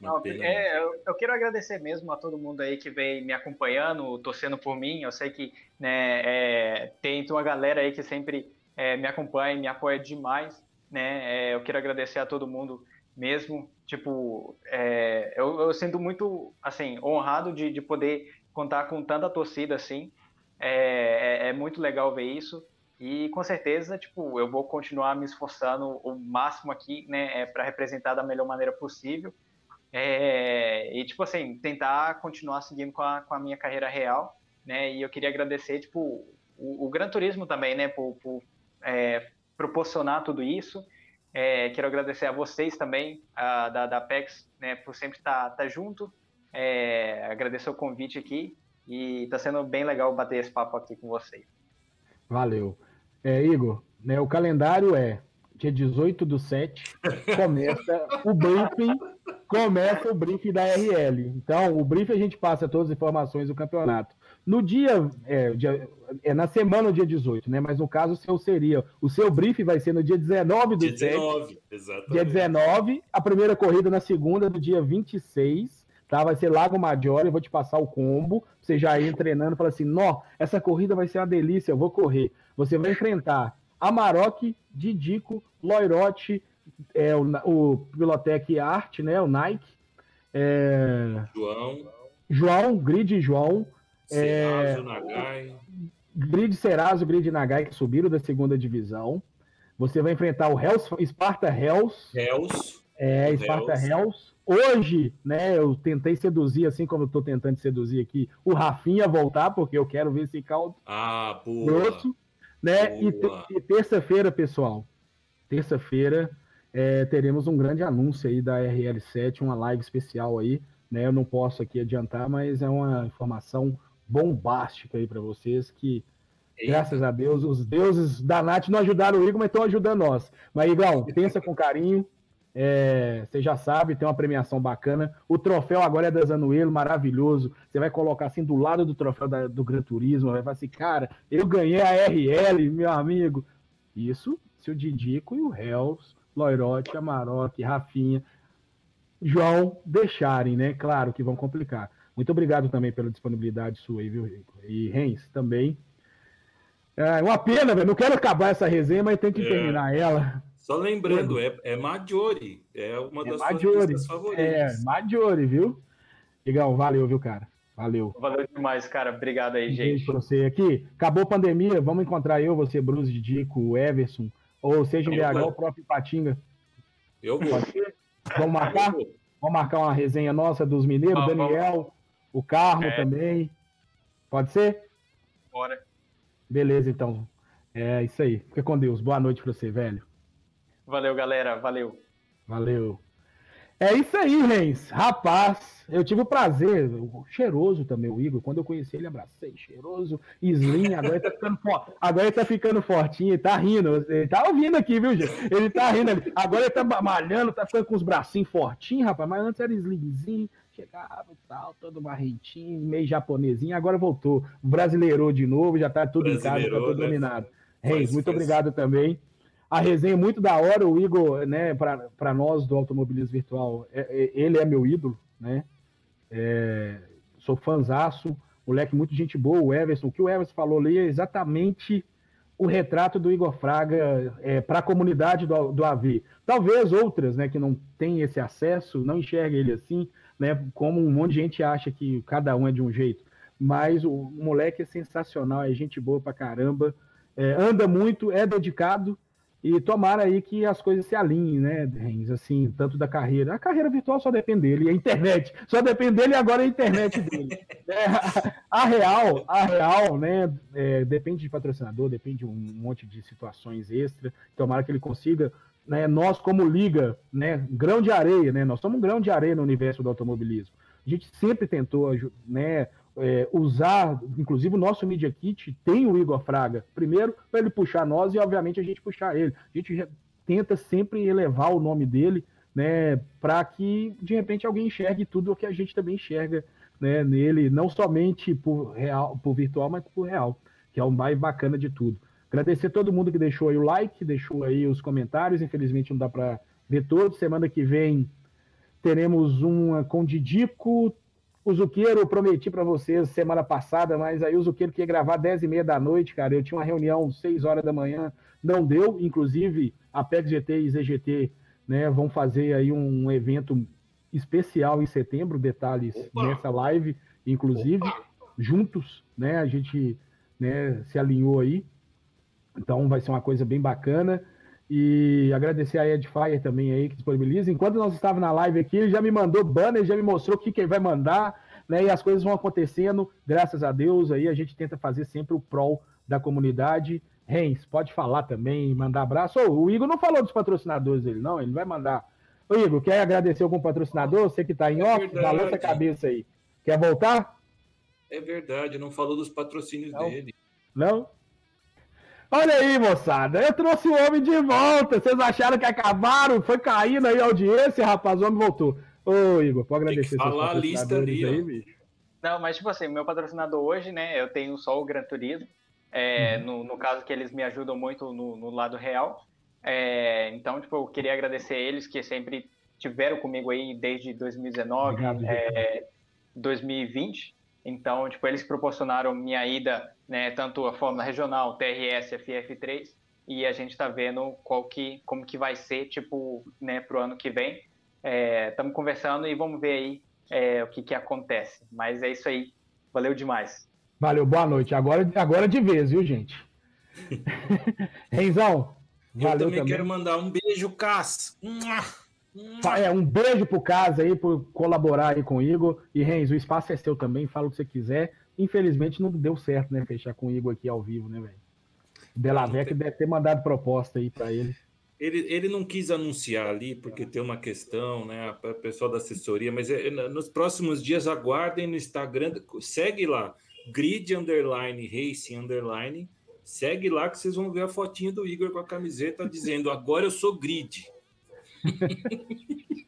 S4: Não, é, eu, eu, quero agradecer mesmo a todo mundo aí que vem me acompanhando, torcendo por mim. Eu sei que né, é, tem uma galera aí que sempre é, me acompanha e me apoia demais. Né? É, eu quero agradecer a todo mundo mesmo. Tipo, é, eu, eu, sinto muito assim honrado de, de poder contar com tanta torcida assim. É, é, é, muito legal ver isso. E com certeza, tipo, eu vou continuar me esforçando o máximo aqui, né, é, para representar da melhor maneira possível. É, e, tipo assim, tentar continuar seguindo com a, com a minha carreira real, né? E eu queria agradecer, tipo, o, o Gran Turismo também, né, por, por é, proporcionar tudo isso. É, quero agradecer a vocês também, a, da, da Apex, né, por sempre estar tá, tá junto. É, agradecer o convite aqui e está sendo bem legal bater esse papo aqui com vocês.
S2: Valeu. É, Igor, né, o calendário é dia 18 do 7, começa o briefing, começa o briefing da RL. Então, o briefing a gente passa todas as informações do campeonato. No dia, é, dia, é na semana dia 18, né? Mas no caso, o seu seria, o seu briefing vai ser no dia 19 do dia 7. 19, exatamente. Dia 19, a primeira corrida na segunda, do dia 26 tá? Vai ser Lago Maggiore, eu vou te passar o combo, você já ir treinando, fala assim, nó, essa corrida vai ser uma delícia, eu vou correr. Você vai enfrentar Amarok, Didico, Loirote, é, o, o Pilotec Art, né, o Nike, é...
S3: João,
S2: João, Grid João, Serazo, é... Nagai. Grid Serazo, Grid Nagai, que subiram da segunda divisão. Você vai enfrentar o Hells, Sparta Hells.
S3: Hells.
S2: É, Sparta Hells. Hells Hoje, né, eu tentei seduzir, assim como eu tô tentando seduzir aqui, o Rafinha voltar, porque eu quero ver esse caldo
S3: ah, boa.
S2: grosso. Né? Boa. E, e terça-feira, pessoal, terça-feira é, teremos um grande anúncio aí da RL7, uma live especial aí. Né? Eu não posso aqui adiantar, mas é uma informação bombástica aí para vocês que Eita. Graças a Deus, os deuses da Nath não ajudaram o Igor, mas estão ajudando nós. Mas, Igão, pensa com carinho, é, você já sabe, tem uma premiação bacana. O troféu agora é da Zanuelo, maravilhoso. Você vai colocar assim do lado do troféu da, do Gran Turismo, vai falar assim, cara, eu ganhei a RL, meu amigo. Isso se o Didico e o Hells, Loirote, Amarok, Rafinha, João deixarem, né? Claro que vão complicar. Muito obrigado também pela disponibilidade sua aí, viu, Rico? E Rens também. É uma pena, velho. Não quero acabar essa resenha, mas tem que é. terminar ela.
S3: Só lembrando, é, é Maggiore, é uma é das
S2: Maggiore, suas favoritas. É, Maggiore, viu? Legal, valeu, viu, cara? Valeu.
S4: Valeu demais, cara. Obrigado aí, gente. Beijo
S2: pra você. Aqui, acabou a pandemia, vamos encontrar eu, você, Bruce, Dico, o Everson, ou seja, em BH, o próprio Patinga.
S3: Eu vou.
S2: Vamos marcar? Vamos marcar uma resenha nossa dos mineiros, ah, Daniel, vamos. o Carmo é. também. Pode ser?
S4: Bora.
S2: Beleza, então. É isso aí. Fica com Deus. Boa noite pra você, velho.
S4: Valeu, galera. Valeu.
S2: Valeu. É isso aí, Rens. Rapaz, eu tive o prazer, o cheiroso também, o Igor. Quando eu conheci ele, abracei, cheiroso, slim, agora ele tá ficando, agora ele tá ficando fortinho, ele tá rindo. Ele tá ouvindo aqui, viu, gente? Ele tá rindo. Agora ele tá malhando, tá ficando com os bracinhos fortinhos, rapaz. Mas antes era slimzinho, chegava e tal, todo marrentinho, meio japonesinho. Agora voltou, brasileirou de novo, já tá tudo em casa, tá tudo né? dominado. Reis, muito obrigado também a resenha é muito da hora. O Igor, né, para nós do automobilismo virtual, é, é, ele é meu ídolo, né? É, sou fanzaço, moleque muito gente boa, o Everson. O que o Everson falou ali é exatamente o retrato do Igor Fraga é, para a comunidade do, do AV. Talvez outras, né, que não têm esse acesso, não enxerguem ele assim, né, como um monte de gente acha que cada um é de um jeito. Mas o, o moleque é sensacional, é gente boa pra caramba, é, anda muito, é dedicado, e tomara aí que as coisas se alinhem, né, Renz? Assim, tanto da carreira. A carreira virtual só depende dele, a internet. Só depende dele e agora a internet dele. é, a, real, a real, né? É, depende de patrocinador, depende de um monte de situações extra. Tomara que ele consiga. Né, nós, como liga, né, grão de areia, né? Nós somos um grão de areia no universo do automobilismo. A gente sempre tentou né, é, usar, inclusive o nosso Media Kit tem o Igor Fraga, primeiro para ele puxar nós e obviamente a gente puxar ele. A gente tenta sempre elevar o nome dele, né, para que de repente alguém enxergue tudo o que a gente também enxerga, né, nele, não somente por real, por virtual, mas por real, que é o mais bacana de tudo. Agradecer todo mundo que deixou aí o like, deixou aí os comentários, infelizmente não dá para ver todos. Semana que vem teremos uma com Didico, o Zuqueiro, eu prometi para vocês semana passada, mas aí o Zuqueiro queria gravar 10 e meia da noite, cara. Eu tinha uma reunião 6 horas da manhã, não deu. Inclusive, a PEC GT e ZGT né, vão fazer aí um evento especial em setembro, detalhes Opa. nessa live, inclusive, Opa. juntos, né? A gente né, se alinhou aí. Então vai ser uma coisa bem bacana. E agradecer a Edfire também aí que disponibiliza. Enquanto nós estávamos na live aqui, ele já me mandou banner, já me mostrou o que, que ele vai mandar, né? E as coisas vão acontecendo, graças a Deus. Aí a gente tenta fazer sempre o prol da comunidade. Rens, pode falar também, mandar abraço. Oh, o Igor não falou dos patrocinadores dele, não, ele vai mandar. Ô, Igor, quer agradecer algum patrocinador? Você que está em é off, balança a cabeça aí. Quer voltar?
S3: É verdade, não falou dos patrocínios
S2: não.
S3: dele.
S2: Não? Olha aí, moçada, eu trouxe o homem de volta. Vocês acharam que acabaram? Foi caindo aí a audiência, rapaz, o homem voltou. Ô, Igor, pode agradecer.
S3: Tem que falar a lista ali, aí, bicho.
S4: Não, mas tipo assim, meu patrocinador hoje, né, eu tenho só o Gran Turismo. É, uhum. no, no caso que eles me ajudam muito no, no lado real. É, então, tipo, eu queria agradecer eles que sempre tiveram comigo aí desde 2019, Obrigado, é, 2020. Então, tipo, eles proporcionaram minha ida, né, tanto a Fórmula Regional, TRS, FF3, e a gente está vendo qual que, como que vai ser, tipo, né, pro ano que vem. Estamos é, conversando e vamos ver aí é, o que que acontece. Mas é isso aí. Valeu demais.
S2: Valeu, boa noite. Agora, agora de vez, viu, gente? Renzão,
S3: valeu Eu também, também, quero mandar um beijo, Cass.
S2: É, um beijo pro Casa aí por colaborar aí com o Igor. E Renzo, o espaço é seu também, fala o que você quiser. Infelizmente não deu certo, né, fechar com o Igor aqui ao vivo, né, velho? Delavec deve ter mandado proposta aí para ele.
S3: ele. Ele não quis anunciar ali porque tem uma questão, né, o pessoal da assessoria, mas é, nos próximos dias aguardem no Instagram, segue lá, grid underline racing underline, segue lá que vocês vão ver a fotinha do Igor com a camiseta dizendo agora eu sou grid.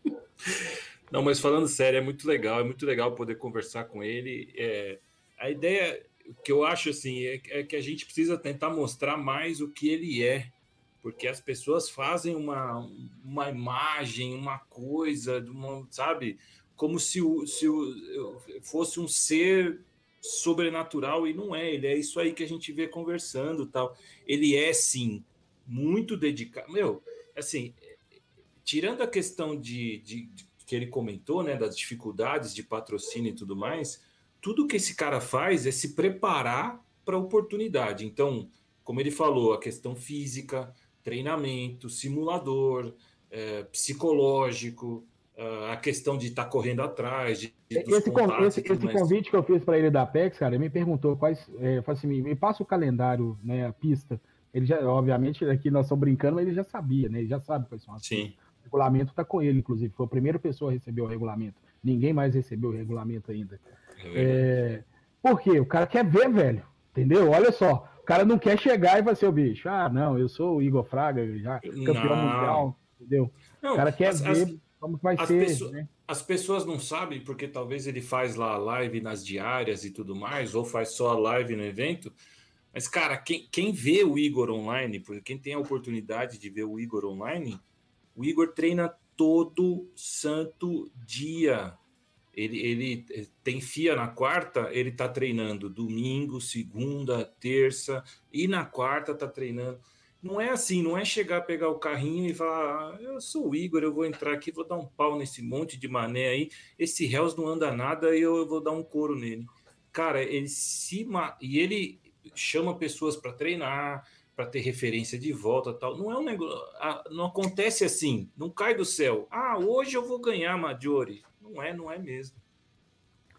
S3: Não, mas falando sério, é muito legal, é muito legal poder conversar com ele. É, a ideia que eu acho assim é, é, que a gente precisa tentar mostrar mais o que ele é, porque as pessoas fazem uma, uma imagem, uma coisa, uma, sabe, como se, o, se o, fosse um ser sobrenatural e não é. Ele é isso aí que a gente vê conversando, tal. Ele é sim muito dedicado. Meu, assim, tirando a questão de, de, de, que ele comentou, né, das dificuldades de patrocínio e tudo mais, tudo que esse cara faz é se preparar para a oportunidade. Então, como ele falou, a questão física, treinamento, simulador, é, psicológico, a questão de estar tá correndo atrás. De,
S2: esse, esse, esse convite que eu fiz para ele da Apex, cara, ele me perguntou quais. É, assim, me, me passa o calendário, né, a pista Ele já, obviamente, aqui nós estamos brincando, mas ele já sabia, né? Ele já sabe quais são as
S3: Sim.
S2: coisas. O regulamento está com ele, inclusive. Foi a primeira pessoa a receber o regulamento. Ninguém mais recebeu o regulamento ainda. É... Por quê? O cara quer ver, velho. Entendeu? Olha só. O cara não quer chegar e vai ser o bicho. Ah, não, eu sou o Igor Fraga, já campeão
S3: Não.
S2: mundial. Entendeu?
S3: Não,
S2: o cara quer
S3: as-
S2: ver
S3: as-
S2: como vai
S3: as
S2: ser.
S3: pessoas-
S2: né?
S3: As pessoas não sabem porque talvez ele faz lá a live nas diárias e tudo mais, ou faz só a live no evento. Mas, cara, quem, quem vê o Igor online, porque quem tem a oportunidade de ver o Igor online, o Igor treina todo santo dia. Ele, ele eh, tem FIA na quarta, ele tá treinando domingo, segunda, terça, e na quarta tá treinando. Não é assim, não é chegar, pegar o carrinho e falar, ah, eu sou o Igor, eu vou entrar aqui, vou dar um pau nesse monte de mané aí, esse Hells não anda nada e eu, eu vou dar um couro nele. Cara, ele se e ele chama pessoas para treinar, para ter referência de volta, tal. Não é um negócio, não acontece assim, não cai do céu. Ah, hoje eu vou ganhar Maggiore. Não é, não é mesmo.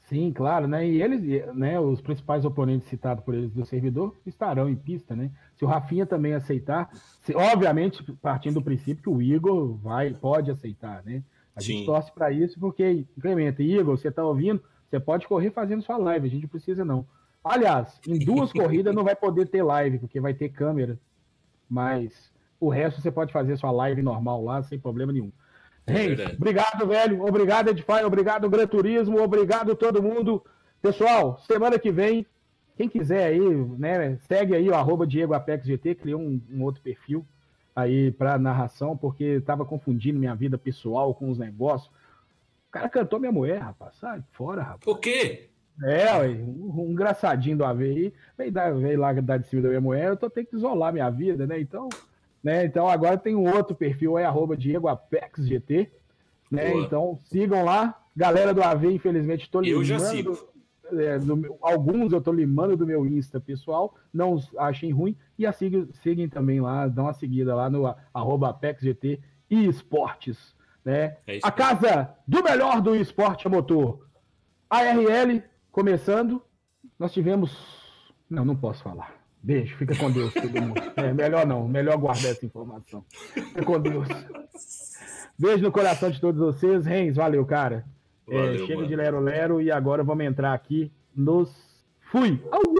S2: Sim, claro, né? E eles, né, os principais oponentes citados por eles do servidor estarão em pista, né? Se o Rafinha também aceitar, se- obviamente partindo do princípio que o Igor vai, pode aceitar, né? A
S3: Sim.
S2: gente torce para isso porque, incrementa, Igor, você tá ouvindo? Você pode correr fazendo sua live, a gente não precisa não. Aliás, em duas corridas não vai poder ter live, porque vai ter câmera, mas o resto você pode fazer sua live normal lá, sem problema nenhum.
S3: É
S2: Reis,
S3: verdade.
S2: obrigado, velho. Obrigado, Edify. Obrigado, Gran Turismo. Obrigado todo mundo. Pessoal, semana que vem, quem quiser aí, né, segue aí o arroba Diego Apex GT, criou um, um outro perfil aí para narração, porque estava confundindo minha vida pessoal com os negócios. O cara cantou minha mulher, rapaz. Sai fora, rapaz.
S3: O quê?
S2: É, ué, um, um engraçadinho do AV aí, veio, dar- veio lá dar de cima da minha mulher, eu tô tendo que isolar minha vida, né? Então, né? Então agora tem um outro perfil, é arroba Diego Apex GT, né?
S3: Boa.
S2: Então sigam lá. Galera do AV, infelizmente, tô
S3: Eu já
S2: limando.
S3: sigo.
S2: é, do alguns eu tô limando do meu Insta pessoal, não os achem ruim, e a sigam, sigam também lá, dão uma seguida lá no arroba Apex GT e Esportes, né?
S3: É
S2: A casa do melhor do esporte a motor. ARL começando. Nós tivemos. Não, não posso falar. Beijo, fica com Deus, todo mundo. É, melhor não, melhor guardar essa informação. Fica com Deus. Beijo no coração de todos vocês. Reis, valeu, cara. É,
S3: Valeu,
S2: chega
S3: mano.
S2: de Lero Lero e agora vamos entrar aqui nos. Fui! Au!